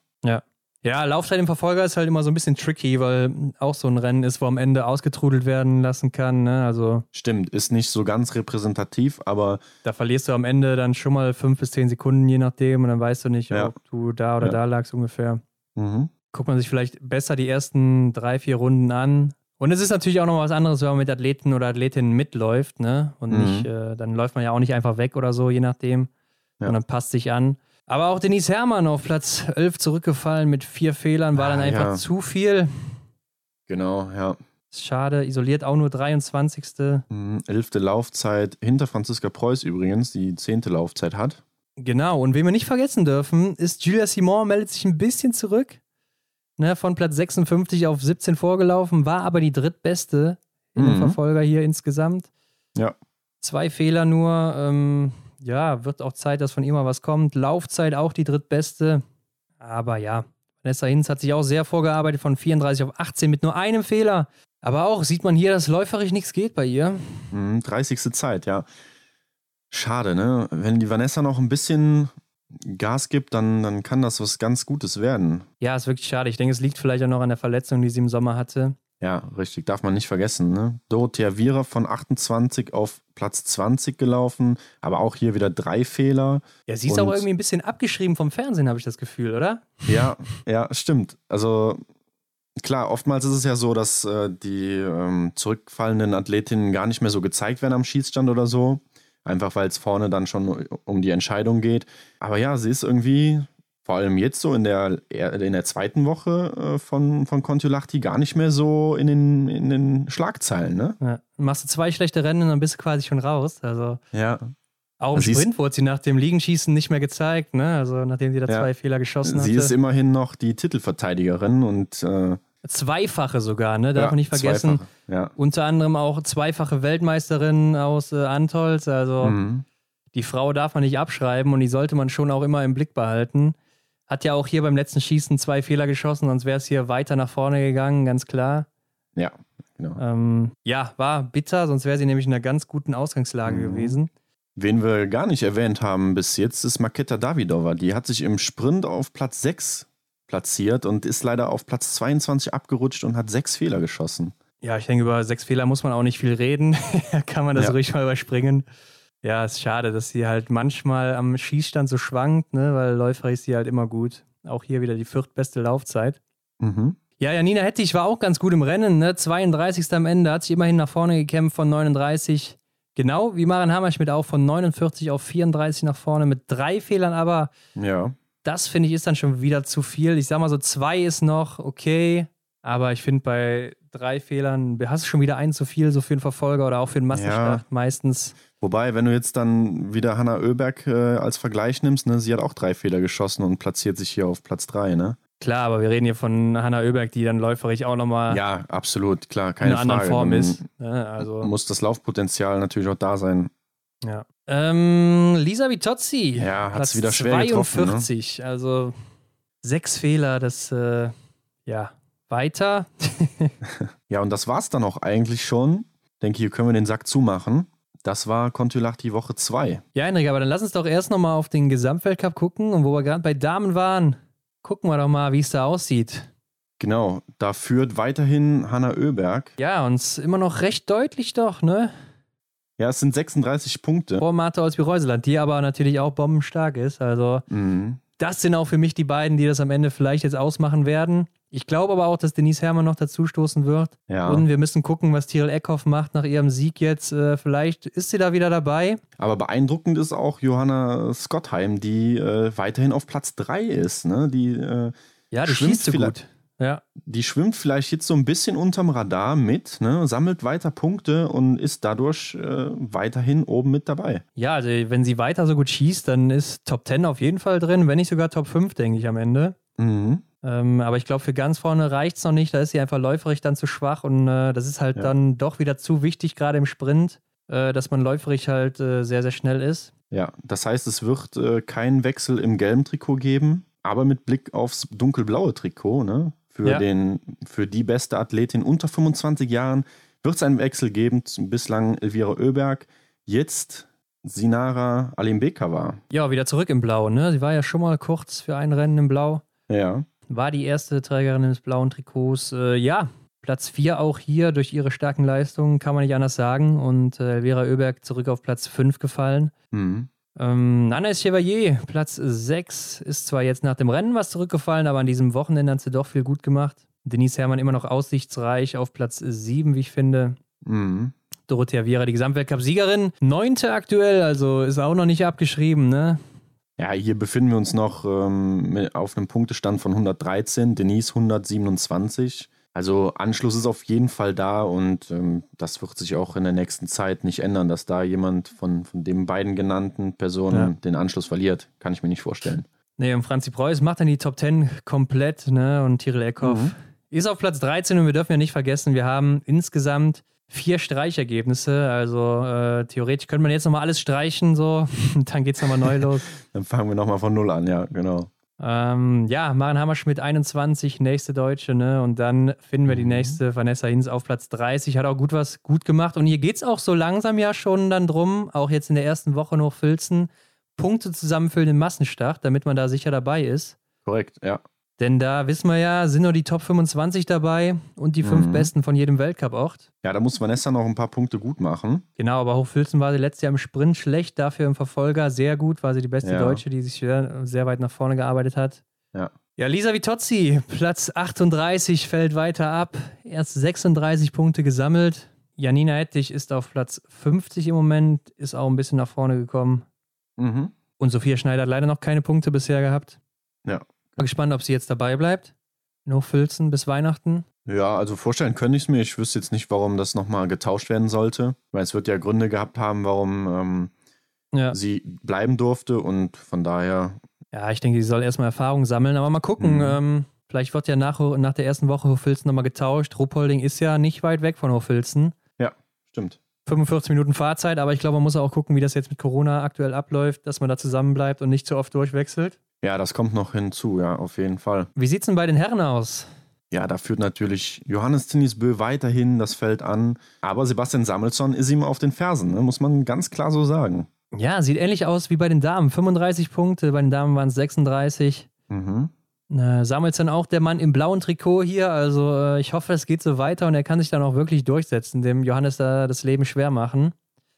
ja, Laufzeit im Verfolger ist halt immer so ein bisschen tricky, weil auch so ein Rennen ist, wo am Ende ausgetrudelt werden lassen kann, ne? Also, Stimmt, ist nicht so ganz repräsentativ, aber da verlierst du am Ende dann schon mal fünf bis zehn Sekunden, je nachdem, und dann weißt du nicht, Ja. ob du da oder Ja. da lagst ungefähr. mhm. guckt man sich vielleicht besser die ersten drei, vier Runden an. Und es ist natürlich auch noch was anderes, wenn man mit Athleten oder Athletinnen mitläuft, ne? Und Mhm. nicht, äh, dann läuft man ja auch nicht einfach weg oder so, je nachdem. Ja. Sondern passt sich an. Aber auch Denise Herrmann auf Platz 11 zurückgefallen mit vier Fehlern, war dann Ah, einfach ja. zu viel. genau, ja. Ist Schade, isoliert auch nur 23. Mhm. Elfte Laufzeit hinter Franziska Preuß übrigens, die zehnte Laufzeit hat. Genau, und wen wir nicht vergessen dürfen, ist Julia Simon meldet sich ein bisschen zurück. Ne, von Platz 56 auf 17 vorgelaufen, war aber die drittbeste in Mhm. dem Verfolger hier insgesamt. Ja. Zwei Fehler nur. Ähm, ja, wird auch Zeit, dass von ihr mal was kommt. Laufzeit auch die drittbeste. Aber ja, Vanessa Hinz hat sich auch sehr vorgearbeitet von 34 auf 18 mit nur einem Fehler. Aber auch sieht man hier, dass läuferisch nichts geht bei ihr. Mhm, 30. Zeit, ja. Schade, ne? Wenn die Vanessa noch ein bisschen Gas gibt, dann, dann kann das was ganz Gutes werden. Ja, ist wirklich schade. Ich denke, es liegt vielleicht auch noch an der Verletzung, die sie im Sommer hatte. Ja, richtig, darf man nicht vergessen. Ne? Dorothea Viera von 28 auf Platz 20 gelaufen, aber auch hier wieder drei Fehler. Ja, sie ist auch irgendwie ein bisschen abgeschrieben vom Fernsehen, habe ich das Gefühl, oder? Ja, ja, stimmt. Also klar, oftmals ist es ja so, dass äh, die ähm, zurückfallenden Athletinnen gar nicht mehr so gezeigt werden am Schießstand oder so. Einfach weil es vorne dann schon um die Entscheidung geht. Aber ja, sie ist irgendwie, vor allem jetzt so in der, in der zweiten Woche äh, von, von Kontiolahti gar nicht mehr so in den, in den Schlagzeilen, ne? Ja. Machst du zwei schlechte Rennen und dann bist du quasi schon raus. Also Ja. auch im Sprint wurde sie nach dem Liegenschießen nicht mehr gezeigt, ne? Also nachdem sie da Ja. zwei Fehler geschossen Sie hatte. ist immerhin noch die Titelverteidigerin und äh, Zweifache sogar, ne? Darf ja, man nicht vergessen. Ja. Unter anderem auch zweifache Weltmeisterin aus äh, Antolz. Also Mhm. die Frau darf man nicht abschreiben und die sollte man schon auch immer im Blick behalten. Hat ja auch hier beim letzten Schießen zwei Fehler geschossen, sonst wäre es hier weiter nach vorne gegangen, ganz klar. ja, genau. Ähm, ja, war bitter, sonst wäre sie nämlich in einer ganz guten Ausgangslage Mhm. gewesen. Wen wir gar nicht erwähnt haben bis jetzt, ist Maketa Davidova. Die hat sich im Sprint auf Platz 6 platziert und ist leider auf Platz 22 abgerutscht und hat sechs Fehler geschossen. Ja, ich denke, über sechs Fehler muss man auch nicht viel reden. (laughs) Da kann man das Ja. ruhig mal überspringen. Ja, ist schade, dass sie halt manchmal am Schießstand so schwankt, ne? weil läuferisch ist sie halt immer gut. Auch hier wieder die viertbeste Laufzeit. Mhm. Ja, Janina Hettich war auch ganz gut im Rennen, ne? 32. am Ende, hat sich immerhin nach vorne gekämpft von 39. Genau wie Maren Hammerschmidt auch von 49 auf 34 nach vorne mit drei Fehlern, aber Ja, das finde ich ist dann schon wieder zu viel. Ich sag mal so, zwei ist noch okay, aber ich finde bei drei Fehlern hast du schon wieder einen zu viel, so für einen Verfolger oder auch für einen Massenstart meistens. wobei, wenn du jetzt dann wieder Hanna Oeberg äh, als Vergleich nimmst, ne, sie hat auch drei Fehler geschossen und platziert sich hier auf Platz 3, ne? Klar, aber wir reden hier von Hanna Oeberg, die dann läuferig auch nochmal Ja, absolut, klar, in keine einer anderen Frage. Form Dann ist. Ne? Also, Muss das Laufpotenzial natürlich auch da sein. Ja. Ähm, Lisa Vitozzi. Ja, hat's Platz wieder schwer getroffen, ne? 42, also sechs Fehler, das, äh, ja, weiter. (laughs) Ja, und das war's dann auch eigentlich schon. Ich denke, hier können wir den Sack zumachen. Das war Kontiolahti Woche 2. Ja, Henrik, aber dann lass uns doch erst nochmal auf den Gesamtweltcup gucken und wo wir gerade bei Damen waren, gucken wir doch mal, wie es da aussieht. Genau, da führt weiterhin Hanna Oeberg. Ja, uns immer noch recht deutlich doch, ne? Ja, es sind 36 Punkte. Vor Martha Olsby-Reuseland, die aber natürlich auch bombenstark ist. Also, Mhm. das sind auch für mich die beiden, die das am Ende vielleicht jetzt ausmachen werden. Ich glaube aber auch, dass Denise Herrmann noch dazustoßen wird. Ja, Und wir müssen gucken, was Tyrell Eckhoff macht nach ihrem Sieg jetzt. Äh, vielleicht ist sie da wieder dabei. aber beeindruckend ist auch Johanna Scottheim, die äh, weiterhin auf Platz 3 ist. Ne? Die, äh, Ja, die schießt so gut. Ja, die schwimmt vielleicht jetzt so ein bisschen unterm Radar mit, ne? sammelt weiter Punkte und ist dadurch äh, weiterhin oben mit dabei. Ja, also wenn sie weiter so gut schießt, dann ist Top 10 auf jeden Fall drin, wenn nicht sogar Top 5, denke ich am Ende. Mhm. Ähm, aber ich glaube, für ganz vorne reicht es noch nicht. Da ist sie einfach läuferig dann zu schwach und äh, das ist halt Ja. dann doch wieder zu wichtig, gerade im Sprint, äh, dass man läuferig halt äh, sehr, sehr schnell ist. Ja, das heißt, es wird äh, keinen Wechsel im gelben Trikot geben, aber mit Blick aufs dunkelblaue Trikot, ne? Für, Ja. den, für die beste Athletin unter 25 Jahren wird es einen Wechsel geben. Bislang Elvira Oeberg, jetzt Sinara Alimbekova. Ja, wieder zurück im Blau, ne? Sie war ja schon mal kurz für ein Rennen im Blau. Ja, War die erste Trägerin des blauen Trikots. Äh, ja, Platz 4 auch hier durch ihre starken Leistungen, kann man nicht anders sagen. Und äh, Vera Oeberg zurück auf Platz 5 gefallen. mhm. Ähm, Anna Chevalier, Platz 6, ist zwar jetzt nach dem Rennen was zurückgefallen, aber an diesem Wochenende hat sie doch viel gut gemacht. Denise Herrmann immer noch aussichtsreich auf Platz 7, wie ich finde. Mhm. Dorothea Viera, die Gesamtweltcup-Siegerin. Neunte aktuell, also ist auch noch nicht abgeschrieben, ne? Ja, hier befinden wir uns noch ähm, auf einem Punktestand von 113, Denise 127. Also Anschluss ist auf jeden Fall da und ähm, das wird sich auch in der nächsten Zeit nicht ändern, dass da jemand von, von den beiden genannten Personen Ja. den Anschluss verliert. Kann ich mir nicht vorstellen. Nee, und Franzi Preuß macht dann die Top 10 komplett, ne? Und Tyrell Eckhoff Mhm. ist auf Platz 13 und wir dürfen ja nicht vergessen, wir haben insgesamt vier Streichergebnisse. Also äh, theoretisch könnte man jetzt nochmal alles streichen, so. (laughs) dann geht's nochmal neu los. (laughs) Dann fangen wir nochmal von Null an, ja, genau. Ähm, ja, Maren Hammerschmidt 21, nächste Deutsche, ne? Und dann finden wir die Mhm. nächste, Vanessa Hinz auf Platz 30, hat auch gut was gut gemacht. Und hier geht's auch so langsam ja schon dann drum, auch jetzt in der ersten Woche noch Filzen, Punkte zusammenfüllen im Massenstart, damit man da sicher dabei ist. Korrekt, ja. Denn da wissen wir ja, sind nur die Top 25 dabei und die fünf Mhm. besten von jedem Weltcup-Ort. Ja, da muss Vanessa noch ein paar Punkte gut machen. Genau, aber Hochfilzen war sie letztes Jahr im Sprint schlecht, dafür im Verfolger sehr gut, war sie die beste Ja. Deutsche, die sich sehr, sehr weit nach vorne gearbeitet hat. Ja. Ja, Lisa Vitozzi, Platz 38, fällt weiter ab. Erst 36 Punkte gesammelt. Janina Hettich ist auf Platz 50 im Moment, ist auch ein bisschen nach vorne gekommen. Mhm. Und Sophia Schneider hat leider noch keine Punkte bisher gehabt. Ja. Bin gespannt, ob sie jetzt dabei bleibt. In Hochfilzen bis Weihnachten. Ja, also vorstellen könnte ich es mir. Ich wüsste jetzt nicht, warum das nochmal getauscht werden sollte. Weil es wird ja Gründe gehabt haben, warum ähm, Ja. sie bleiben durfte und von daher, Ja, ich denke, sie soll erstmal Erfahrung sammeln, aber mal gucken. Mhm. Ähm, vielleicht wird ja nach, nach der ersten Woche Hochfilzen nochmal getauscht. Ruppolding ist ja nicht weit weg von Hochfilzen. stimmt. 45 Minuten Fahrzeit, aber ich glaube, man muss auch gucken, wie das jetzt mit Corona aktuell abläuft, dass man da zusammen bleibt und nicht zu oft durchwechselt. Ja, das kommt noch hinzu, ja, auf jeden Fall. Wie sieht's denn bei den Herren aus? Ja, da führt natürlich Johannes Tinnisbö weiterhin das Feld an. Aber Sebastian Samuelsson ist ihm auf den Fersen, ne? muss man ganz klar so sagen. Ja, sieht ähnlich aus wie bei den Damen. 35 Punkte, bei den Damen waren es 36. Mhm. Äh, Samuelson auch der Mann im blauen Trikot hier. Also äh, ich hoffe, es geht so weiter und er kann sich dann auch wirklich durchsetzen, dem Johannes da das Leben schwer machen.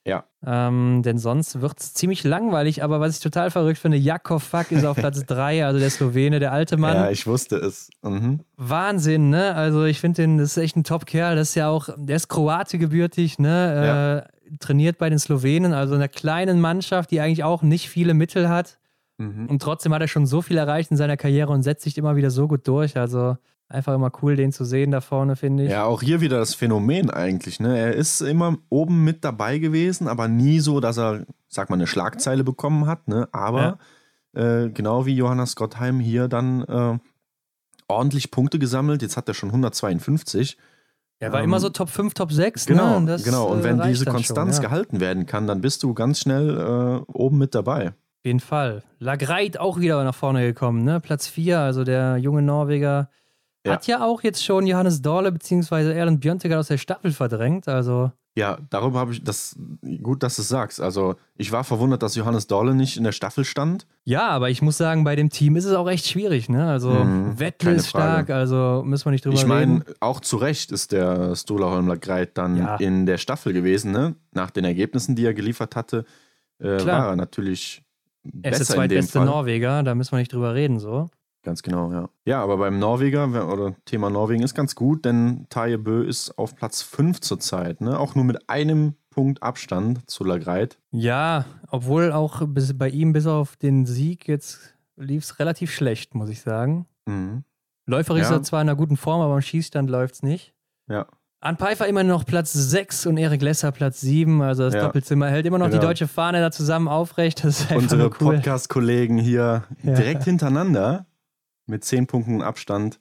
Ja. Ähm, denn sonst wird es ziemlich langweilig. Aber was ich total verrückt finde, Jakov Fak ist auf Platz (laughs) 3, also der Slowene, der alte Mann. Ja, ich wusste es. Mhm. Wahnsinn, ne? Also ich finde den, das ist echt ein Top-Kerl. Das ist ja auch, der ist Kroate gebürtig, ne? Äh, trainiert bei den Slowenen, also einer kleinen Mannschaft, die eigentlich auch nicht viele Mittel hat. Mhm. Und trotzdem hat er schon so viel erreicht in seiner Karriere und setzt sich immer wieder so gut durch. Also einfach immer cool, den zu sehen da vorne, finde ich. Ja, auch hier wieder das Phänomen eigentlich. Ne? Er ist immer oben mit dabei gewesen, aber nie so, dass er, sag mal, eine Schlagzeile bekommen hat. Ne? Aber äh, genau wie Johannes Gottheim hier dann äh, ordentlich Punkte gesammelt. Jetzt hat er schon 152. Er war Ähm, immer so Top 5, Top 6. Genau, ne? Und das, genau. Und äh, wenn reicht diese Konstanz schon, ja. gehalten werden kann, dann bist du ganz schnell äh, oben mit dabei. Auf jeden Fall. Lagreit auch wieder nach vorne gekommen, ne? Platz 4, also der junge Norweger. Ja. Hat ja auch jetzt schon Johannes Dorle bzw. Erland Björntegard aus der Staffel verdrängt. Also, Ja, darüber habe ich das gut, dass du es sagst. Also ich war verwundert, dass Johannes Dorle nicht in der Staffel stand. ja, aber ich muss sagen, bei dem Team ist es auch echt schwierig, ne? Also, Mhm, keine ist stark, also müssen wir nicht drüber Ich meine, reden. auch zu Recht ist der Stola Holmler Greit dann Ja. in der Staffel gewesen, ne? Nach den Ergebnissen, die er geliefert hatte, äh, war er natürlich Er ist der zweitbeste. Norweger, da müssen wir nicht drüber reden, so. Ganz genau, ja. Ja, aber beim Norweger oder Thema Norwegen ist ganz gut, denn Taje Bö ist auf Platz 5 zurzeit, ne? Auch nur mit einem Punkt Abstand zu Lagreit. Ja, obwohl auch bis, bei ihm bis auf den Sieg jetzt lief es relativ schlecht, muss ich sagen. Mhm. Läuferisch ist Ja. er zwar in einer guten Form, aber am Schießstand läuft es nicht. Ja. An Pfeiffer immer noch Platz 6 und Erik Lesser Platz 7. Also das Ja. Doppelzimmer hält immer noch die Genau. deutsche Fahne da zusammen aufrecht. Das ist Unsere cool. Podcast-Kollegen hier Ja. direkt hintereinander mit 10 Punkten Abstand.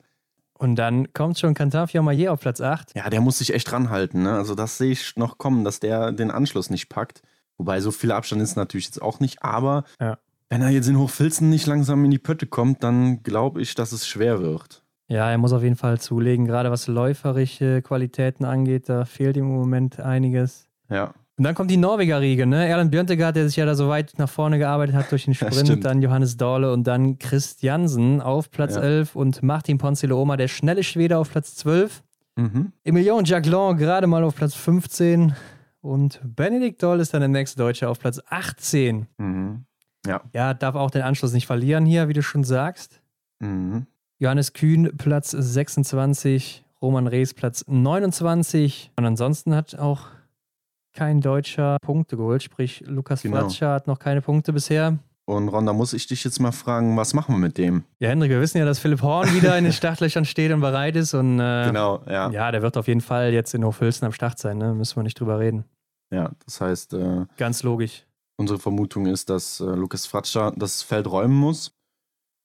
Und dann kommt schon Quentin Fiormaillet auf Platz 8. Ja, der muss sich echt ranhalten. Ne? Also das sehe ich noch kommen, dass der den Anschluss nicht packt. Wobei so viel Abstand ist natürlich jetzt auch nicht. Aber Ja. wenn er jetzt in Hochfilzen nicht langsam in die Pötte kommt, dann glaube ich, dass es schwer wird. Ja, er muss auf jeden Fall zulegen, gerade was läuferische Qualitäten angeht. Da fehlt ihm im Moment einiges. Ja, Und dann kommt die Norweger-Riege, ne? Erland Björntegard, der sich ja da so weit nach vorne gearbeitet hat durch den (laughs) Sprint, dann Johannes Dorle und dann Christiansen auf Platz Ja. 11 und Martin Ponzilo-Oma, der schnelle Schwede auf Platz 12. mhm. Emilien Jacquelin gerade mal auf Platz 15 und Benedikt Doll ist dann der nächste Deutsche auf Platz 18. Mhm. Ja. Ja, darf auch den Anschluss nicht verlieren hier, wie du schon sagst. Mhm. Johannes Kühn Platz 26, Roman Rees Platz 29 und ansonsten hat auch kein Deutscher Punkte geholt, sprich Lukas Genau. Fratscher hat noch keine Punkte bisher. Und Ron, da muss ich dich jetzt mal fragen, was machen wir mit dem? Ja, Hendrik, wir wissen ja, dass Philipp Horn (laughs) wieder in den Startlöchern steht und bereit ist und äh, Genau, ja. ja, der wird auf jeden Fall jetzt in Hochfilzen am Start sein, ne? müssen wir nicht drüber reden. Ja, das heißt, äh, Ganz logisch. unsere Vermutung ist, dass äh, Lukas Fratscher das Feld räumen muss.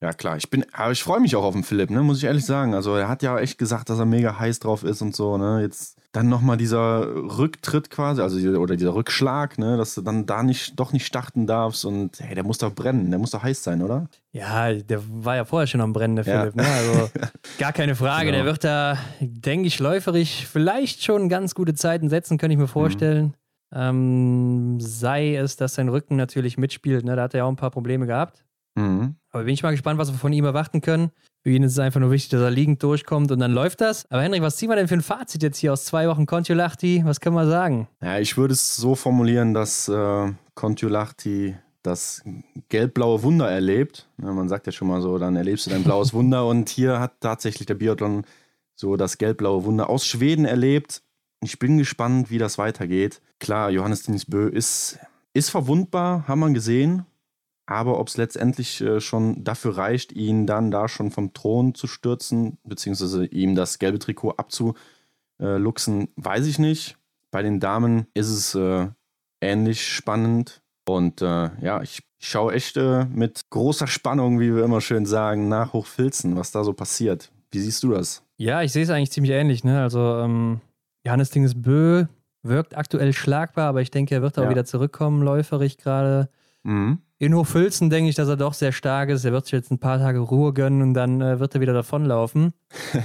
Ja, klar. Ich bin, aber ich freue mich auch auf den Philipp, ne, muss ich ehrlich sagen. Also, er hat ja echt gesagt, dass er mega heiß drauf ist und so, ne. Jetzt dann nochmal dieser Rücktritt quasi, also oder dieser Rückschlag, ne, dass du dann da nicht, doch nicht starten darfst und hey, der muss doch brennen, der muss doch heiß sein, oder? Ja, der war ja vorher schon am Brennen, der ja. Philipp, ne? Also (laughs) gar keine Frage. Genau. Der wird da, denke ich, läuferig vielleicht schon ganz gute Zeiten setzen, könnte ich mir vorstellen. Mhm. Ähm, sei es, dass sein Rücken natürlich mitspielt, ne? Da hat er ja auch ein paar Probleme gehabt. Mhm. Aber bin ich mal gespannt, was wir von ihm erwarten können. Für ihn ist es einfach nur wichtig, dass er liegend durchkommt und dann läuft das. Aber Henrik, was ziehen wir denn für ein Fazit jetzt hier aus zwei Wochen Kontiolahti? Was können wir sagen? Ja, ich würde es so formulieren, dass äh, Kontiolahti das gelb-blaue Wunder erlebt. Ja, man sagt ja schon mal so, dann erlebst du dein blaues (laughs) Wunder. Und hier hat tatsächlich der Biathlon so das gelb-blaue Wunder aus Schweden erlebt. Ich bin gespannt, wie das weitergeht. Klar, Johannes Denis Bö ist, ist verwundbar, haben wir gesehen. Aber ob es letztendlich äh, schon dafür reicht, ihn dann da schon vom Thron zu stürzen, beziehungsweise ihm das gelbe Trikot abzuluxen, weiß ich nicht. Bei den Damen ist es äh, ähnlich spannend. Und äh, ja, ich schaue echt äh, mit großer Spannung, wie wir immer schön sagen, nach Hochfilzen, was da so passiert. Wie siehst du das? Ja, ich sehe es eigentlich ziemlich ähnlich. Ne? Also ähm, Johannes Dinges Bö wirkt aktuell schlagbar, aber ich denke, er wird auch ja. wieder zurückkommen, läuferig gerade. Mhm. In Hochfilzen denke ich, dass er doch sehr stark ist. Er wird sich jetzt ein paar Tage Ruhe gönnen und dann äh, wird er wieder davonlaufen.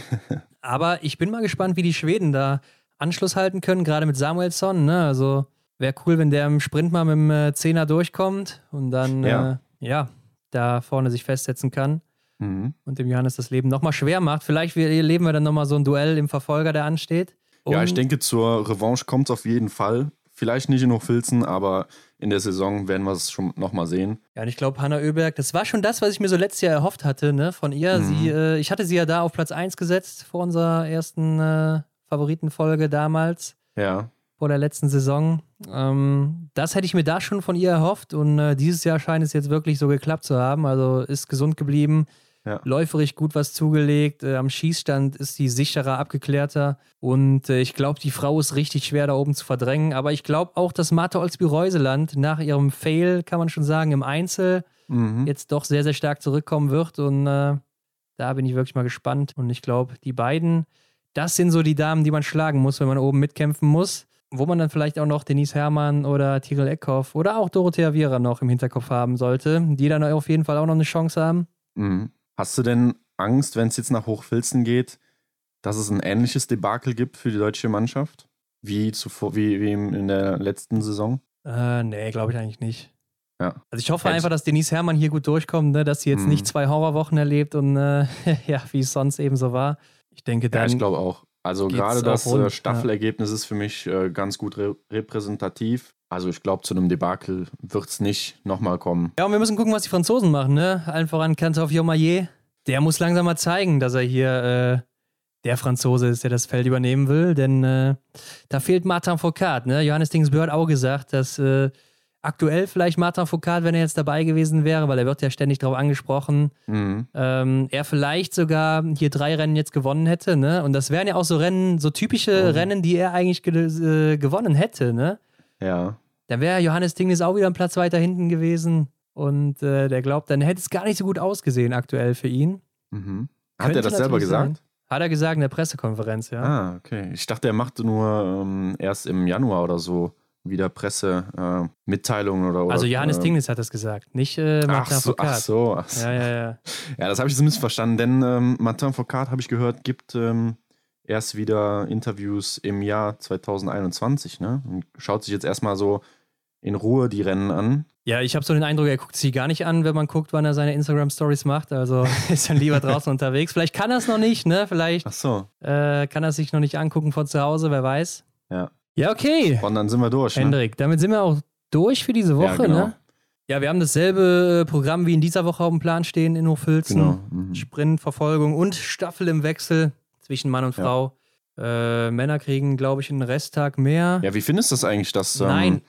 (laughs) Aber ich bin mal gespannt, wie die Schweden da Anschluss halten können, gerade mit Samuelsson. Ne? Also wäre cool, wenn der im Sprint mal mit dem äh, Zehner durchkommt und dann ja. Äh, ja da vorne sich festsetzen kann. Mhm. Und dem Johannes das Leben nochmal schwer macht. Vielleicht erleben wir dann nochmal so ein Duell im Verfolger, der ansteht. Und ja, ich denke, zur Revanche kommt es auf jeden Fall. Vielleicht nicht in Hochfilzen, aber in der Saison werden wir es schon nochmal sehen. Ja, und ich glaube, Hanna Oeberg, das war schon das, was ich mir so letztes Jahr erhofft hatte, ne, von ihr. Mhm. Sie, äh, ich hatte sie ja da auf Platz 1 gesetzt vor unserer ersten äh, Favoritenfolge damals. Ja. Vor der letzten Saison. Ähm, das hätte ich mir da schon von ihr erhofft und äh, dieses Jahr scheint es jetzt wirklich so geklappt zu haben. Also ist gesund geblieben ja. Läuferig gut was zugelegt. Äh, am Schießstand ist sie sicherer, abgeklärter. Und äh, ich glaube, die Frau ist richtig schwer da oben zu verdrängen. Aber ich glaube auch, dass Martha Olsby-Reuseland nach ihrem Fail, kann man schon sagen, im Einzel mhm. jetzt doch sehr, sehr stark zurückkommen wird. Und äh, da bin ich wirklich mal gespannt. Und ich glaube, die beiden, das sind so die Damen, die man schlagen muss, wenn man oben mitkämpfen muss. Wo man dann vielleicht auch noch Denise Herrmann oder Tirol Eckhoff oder auch Dorothea Viera noch im Hinterkopf haben sollte, die dann auf jeden Fall auch noch eine Chance haben. Mhm. Hast du denn Angst, wenn es jetzt nach Hochfilzen geht, dass es ein ähnliches Debakel gibt für die deutsche Mannschaft? Wie, zuvor, wie, wie in der letzten Saison? Äh, nee, glaube ich eigentlich nicht. Ja. Also ich hoffe Echt? einfach, dass Denise Herrmann hier gut durchkommt, ne? dass sie jetzt hm. nicht zwei Horrorwochen erlebt und äh, (laughs) ja, wie es sonst eben so war. Ich denke dann. Ja, ich glaube auch. Also gerade das äh, Staffelergebnis ja. ist für mich äh, ganz gut re repräsentativ. Also ich glaube, zu einem Debakel wird es nicht nochmal kommen. Ja, und wir müssen gucken, was die Franzosen machen, ne? Allen voran Kantov Jomayer. Der muss langsam mal zeigen, dass er hier äh, der Franzose ist, der das Feld übernehmen will. Denn äh, da fehlt Martin Foucault, ne? Johannes Dingsbö hat auch gesagt, dass äh, aktuell vielleicht Martin Foucault, wenn er jetzt dabei gewesen wäre, weil er wird ja ständig darauf angesprochen, mhm. ähm, er vielleicht sogar hier drei Rennen jetzt gewonnen hätte, ne? Und das wären ja auch so Rennen, so typische mhm. Rennen, die er eigentlich ge äh, gewonnen hätte, ne? Ja. Da wäre Johannes Tingnes auch wieder einen Platz weiter hinten gewesen. Und äh, der glaubt, dann hätte es gar nicht so gut ausgesehen aktuell für ihn. Mhm. Hat er das selber gesagt? Sein. Hat er gesagt in der Pressekonferenz, ja. Ah, okay. Ich dachte, er machte nur ähm, erst im Januar oder so wieder Pressemitteilungen äh, oder, oder Also Johannes äh, Tingnes hat das gesagt, nicht äh, Martin ach so, Ach so, ach so. Ja, ja, ja. ja, das habe ich zumindest verstanden, denn ähm, Martin Foucault, habe ich gehört, gibt ähm, erst wieder Interviews im Jahr 2021, ne? Und schaut sich jetzt erstmal so in Ruhe die Rennen an. Ja, ich habe so den Eindruck, er guckt sie gar nicht an, wenn man guckt, wann er seine Instagram-Stories macht. Also (laughs) ist dann lieber draußen (laughs) unterwegs. Vielleicht kann er es noch nicht, ne? Vielleicht Ach so. äh, kann er sich noch nicht angucken von zu Hause, wer weiß. Ja. Ja, okay. Und dann sind wir durch. Ne? Hendrik, damit sind wir auch durch für diese Woche, ja, genau. ne? Ja, wir haben dasselbe Programm wie in dieser Woche auf dem Plan stehen in Hochfilzen. Genau. Mhm. Sprint, Verfolgung und Staffel im Wechsel zwischen Mann und Frau. Ja. Äh, Männer kriegen, glaube ich, einen Resttag mehr. Ja, wie findest du das eigentlich, dass. Ähm, Nein,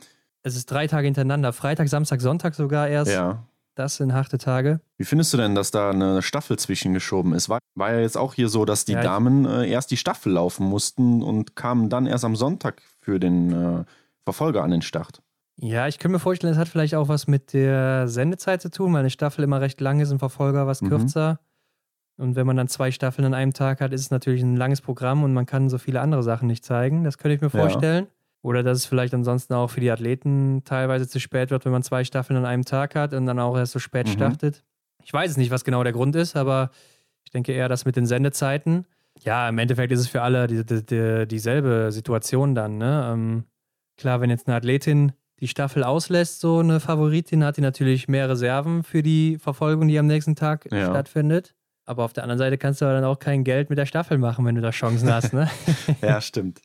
es ist drei Tage hintereinander. Freitag, Samstag, Sonntag sogar erst. Ja. Das sind harte Tage. Wie findest du denn, dass da eine Staffel zwischengeschoben ist? War, war ja jetzt auch hier so, dass die ja, Damen äh, erst die Staffel laufen mussten und kamen dann erst am Sonntag für den äh, Verfolger an den Start. Ja, ich könnte mir vorstellen, es hat vielleicht auch was mit der Sendezeit zu tun, weil eine Staffel immer recht lang ist, ein Verfolger was Mhm. kürzer. Und wenn man dann zwei Staffeln an einem Tag hat, ist es natürlich ein langes Programm und man kann so viele andere Sachen nicht zeigen. Das könnte ich mir Ja. Oder dass es vielleicht ansonsten auch für die Athleten teilweise zu spät wird, wenn man zwei Staffeln an einem Tag hat und dann auch erst so spät Mhm. startet. Ich weiß es nicht, was genau der Grund ist, aber ich denke eher das mit den Sendezeiten. Ja, im Endeffekt ist es für alle die, die, die, dieselbe Situation dann. Ne? Ähm, klar, wenn jetzt eine Athletin die Staffel auslässt, so eine Favoritin, hat die natürlich mehr Reserven für die Verfolgung, die am nächsten Tag Ja. stattfindet. Aber auf der anderen Seite kannst du aber dann auch kein Geld mit der Staffel machen, wenn du da Chancen hast. Ne? (laughs) Ja, stimmt.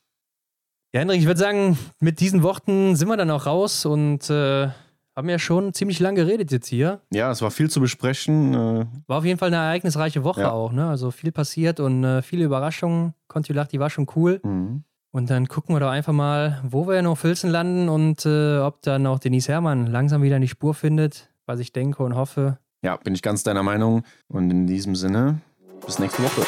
Ja, Hendrik, ich würde sagen, mit diesen Worten sind wir dann auch raus und äh, haben ja schon ziemlich lang geredet jetzt hier. Ja, es war viel zu besprechen. Äh, War auf jeden Fall eine ereignisreiche Woche Ja. auch, ne? Also viel passiert und äh, viele Überraschungen. Kontiolach, die war schon cool. mhm. Und dann gucken wir doch einfach mal, wo wir noch Filzen landen und äh, ob dann auch Denise Herrmann langsam wieder in die Spur findet, was ich denke und hoffe. Ja, bin ich ganz deiner Meinung. Und in diesem Sinne, bis nächste Woche.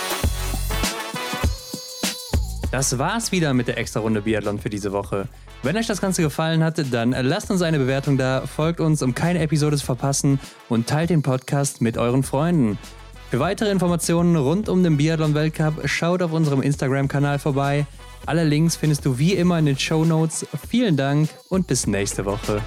Das war's wieder mit der extra Runde Biathlon für diese Woche. Wenn euch das Ganze gefallen hat, dann lasst uns eine Bewertung da, folgt uns, um keine Episode zu verpassen und teilt den Podcast mit euren Freunden. Für weitere Informationen rund um den Biathlon-Weltcup schaut auf unserem Instagram-Kanal vorbei. Alle Links findest du wie immer in den Show Notes. Vielen Dank und bis nächste Woche.